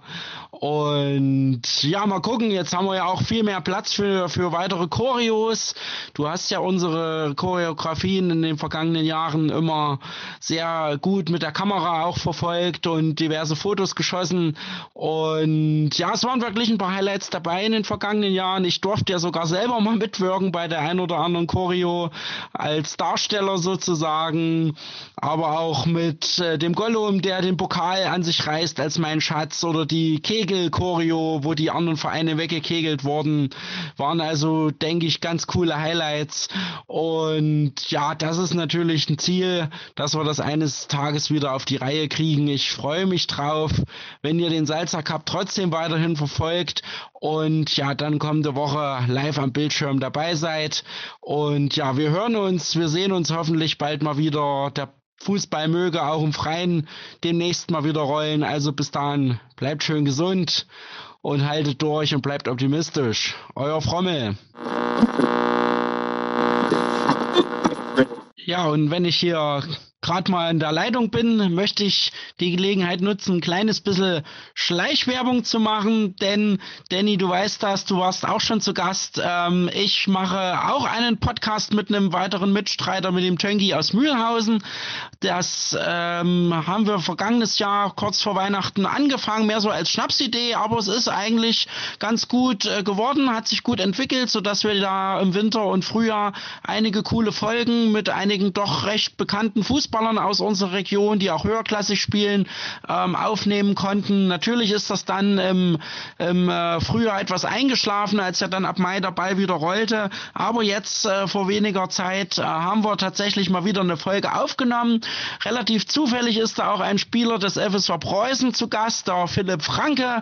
Und ja, mal gucken, jetzt haben wir ja auch viel mehr Platz für, für weitere Choreos. Du hast ja unsere Choreografien in den vergangenen Jahren immer sehr gut mit der Kamera auch verfolgt und diverse Fotos geschossen. Und ja, es waren wirklich ein paar Highlights dabei in den vergangenen Jahren. Ich durfte ja sogar selber mal mitwirken bei der ein oder anderen Choreo als Darsteller sozusagen, aber auch mit äh, dem Gollum, der den Pokal an sich reißt als mein Schatz oder die Kegel-Choreo, wo die anderen Vereine weggekegelt wurden, waren. Also, denke ich, ganz coole Highlights. Und ja, das ist natürlich ein Ziel, dass wir das eines Tages wieder auf die Reihe kriegen. Ich freue mich drauf, wenn ihr den Salzer Cup trotzdem weiterhin verfolgt und ja, dann kommende Woche live am Bildschirm dabei seid. Und ja, wir hören uns, wir sehen uns hoffentlich bald mal wieder. Der Fußball möge auch im Freien demnächst mal wieder rollen. Also bis dahin, bleibt schön gesund und haltet durch und bleibt optimistisch. Euer Frommel. Ja, und wenn ich hier gerade mal in der Leitung bin, möchte ich die Gelegenheit nutzen, ein kleines bisschen Schleichwerbung zu machen, denn Danny, du weißt das, du warst auch schon zu Gast. Ähm, ich mache auch einen Podcast mit einem weiteren Mitstreiter, mit dem Töngi aus Mühlhausen. Das ähm, haben wir vergangenes Jahr kurz vor Weihnachten angefangen, mehr so als Schnapsidee, aber es ist eigentlich ganz gut äh, geworden, hat sich gut entwickelt, sodass wir da im Winter und Frühjahr einige coole Folgen mit einigen doch recht bekannten Fußballern aus unserer Region, die auch höherklassig spielen, ähm, aufnehmen konnten. Natürlich ist das dann im, im äh, Frühjahr etwas eingeschlafen, als ja dann ab Mai der Ball wieder rollte. Aber jetzt äh, vor weniger Zeit äh, haben wir tatsächlich mal wieder eine Folge aufgenommen. Relativ zufällig ist da auch ein Spieler des FSV Preußen zu Gast, der Philipp Franke,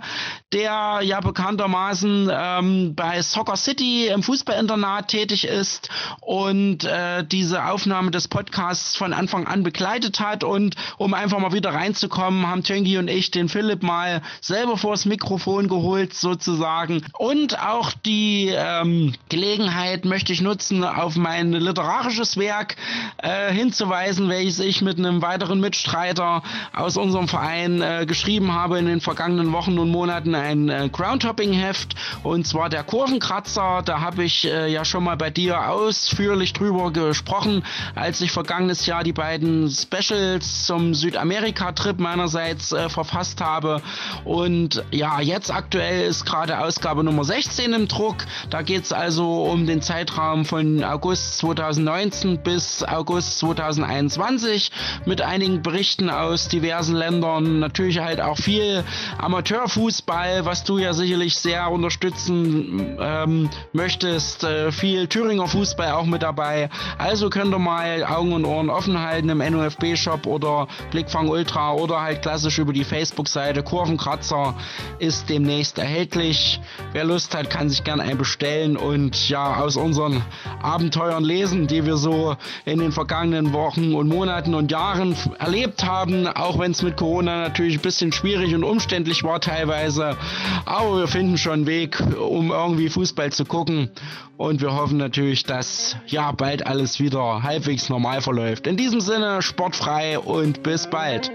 der ja bekanntermaßen ähm, bei Soccer City im Fußballinternat tätig ist und äh, diese Aufnahme des Podcasts von Anfang an begleitet hat. Und um einfach mal wieder reinzukommen, haben Töngi und ich den Philipp mal selber vors Mikrofon geholt sozusagen. Und auch die ähm, Gelegenheit möchte ich nutzen, auf mein literarisches Werk äh, hinzuweisen, welches ich mit einem weiteren Mitstreiter aus unserem Verein äh, geschrieben habe in den vergangenen Wochen und Monaten ein äh, Groundhopping-Heft und zwar der Kurvenkratzer. Da habe ich äh, ja schon mal bei dir ausführlich drüber gesprochen, als ich vergangenes Jahr die beiden Specials zum Südamerika-Trip meinerseits äh, verfasst habe. Und ja, jetzt aktuell ist gerade Ausgabe Nummer 16 im Druck. Da geht es also um den Zeitraum von August 2019 bis August 2021 mit einigen Berichten aus diversen Ländern. Natürlich halt auch viel Amateurfußball, was du ja sicherlich sehr unterstützen ähm, möchtest. Äh, viel Thüringer Fußball auch mit dabei. Also könnt ihr mal Augen und Ohren offen halten im NUFB-Shop oder Blickfang Ultra oder halt klassisch über die Facebook-Seite. Kurvenkratzer ist demnächst erhältlich. Wer Lust hat, kann sich gerne einen bestellen und ja, aus unseren Abenteuern lesen, die wir so in den vergangenen Wochen und Monaten und Jahren erlebt haben, auch wenn es mit Corona natürlich ein bisschen schwierig und umständlich war teilweise. Aber wir finden schon einen Weg, um irgendwie Fußball zu gucken. Und wir hoffen natürlich, dass ja bald alles wieder halbwegs normal verläuft. In diesem Sinne, sportfrei und bis bald.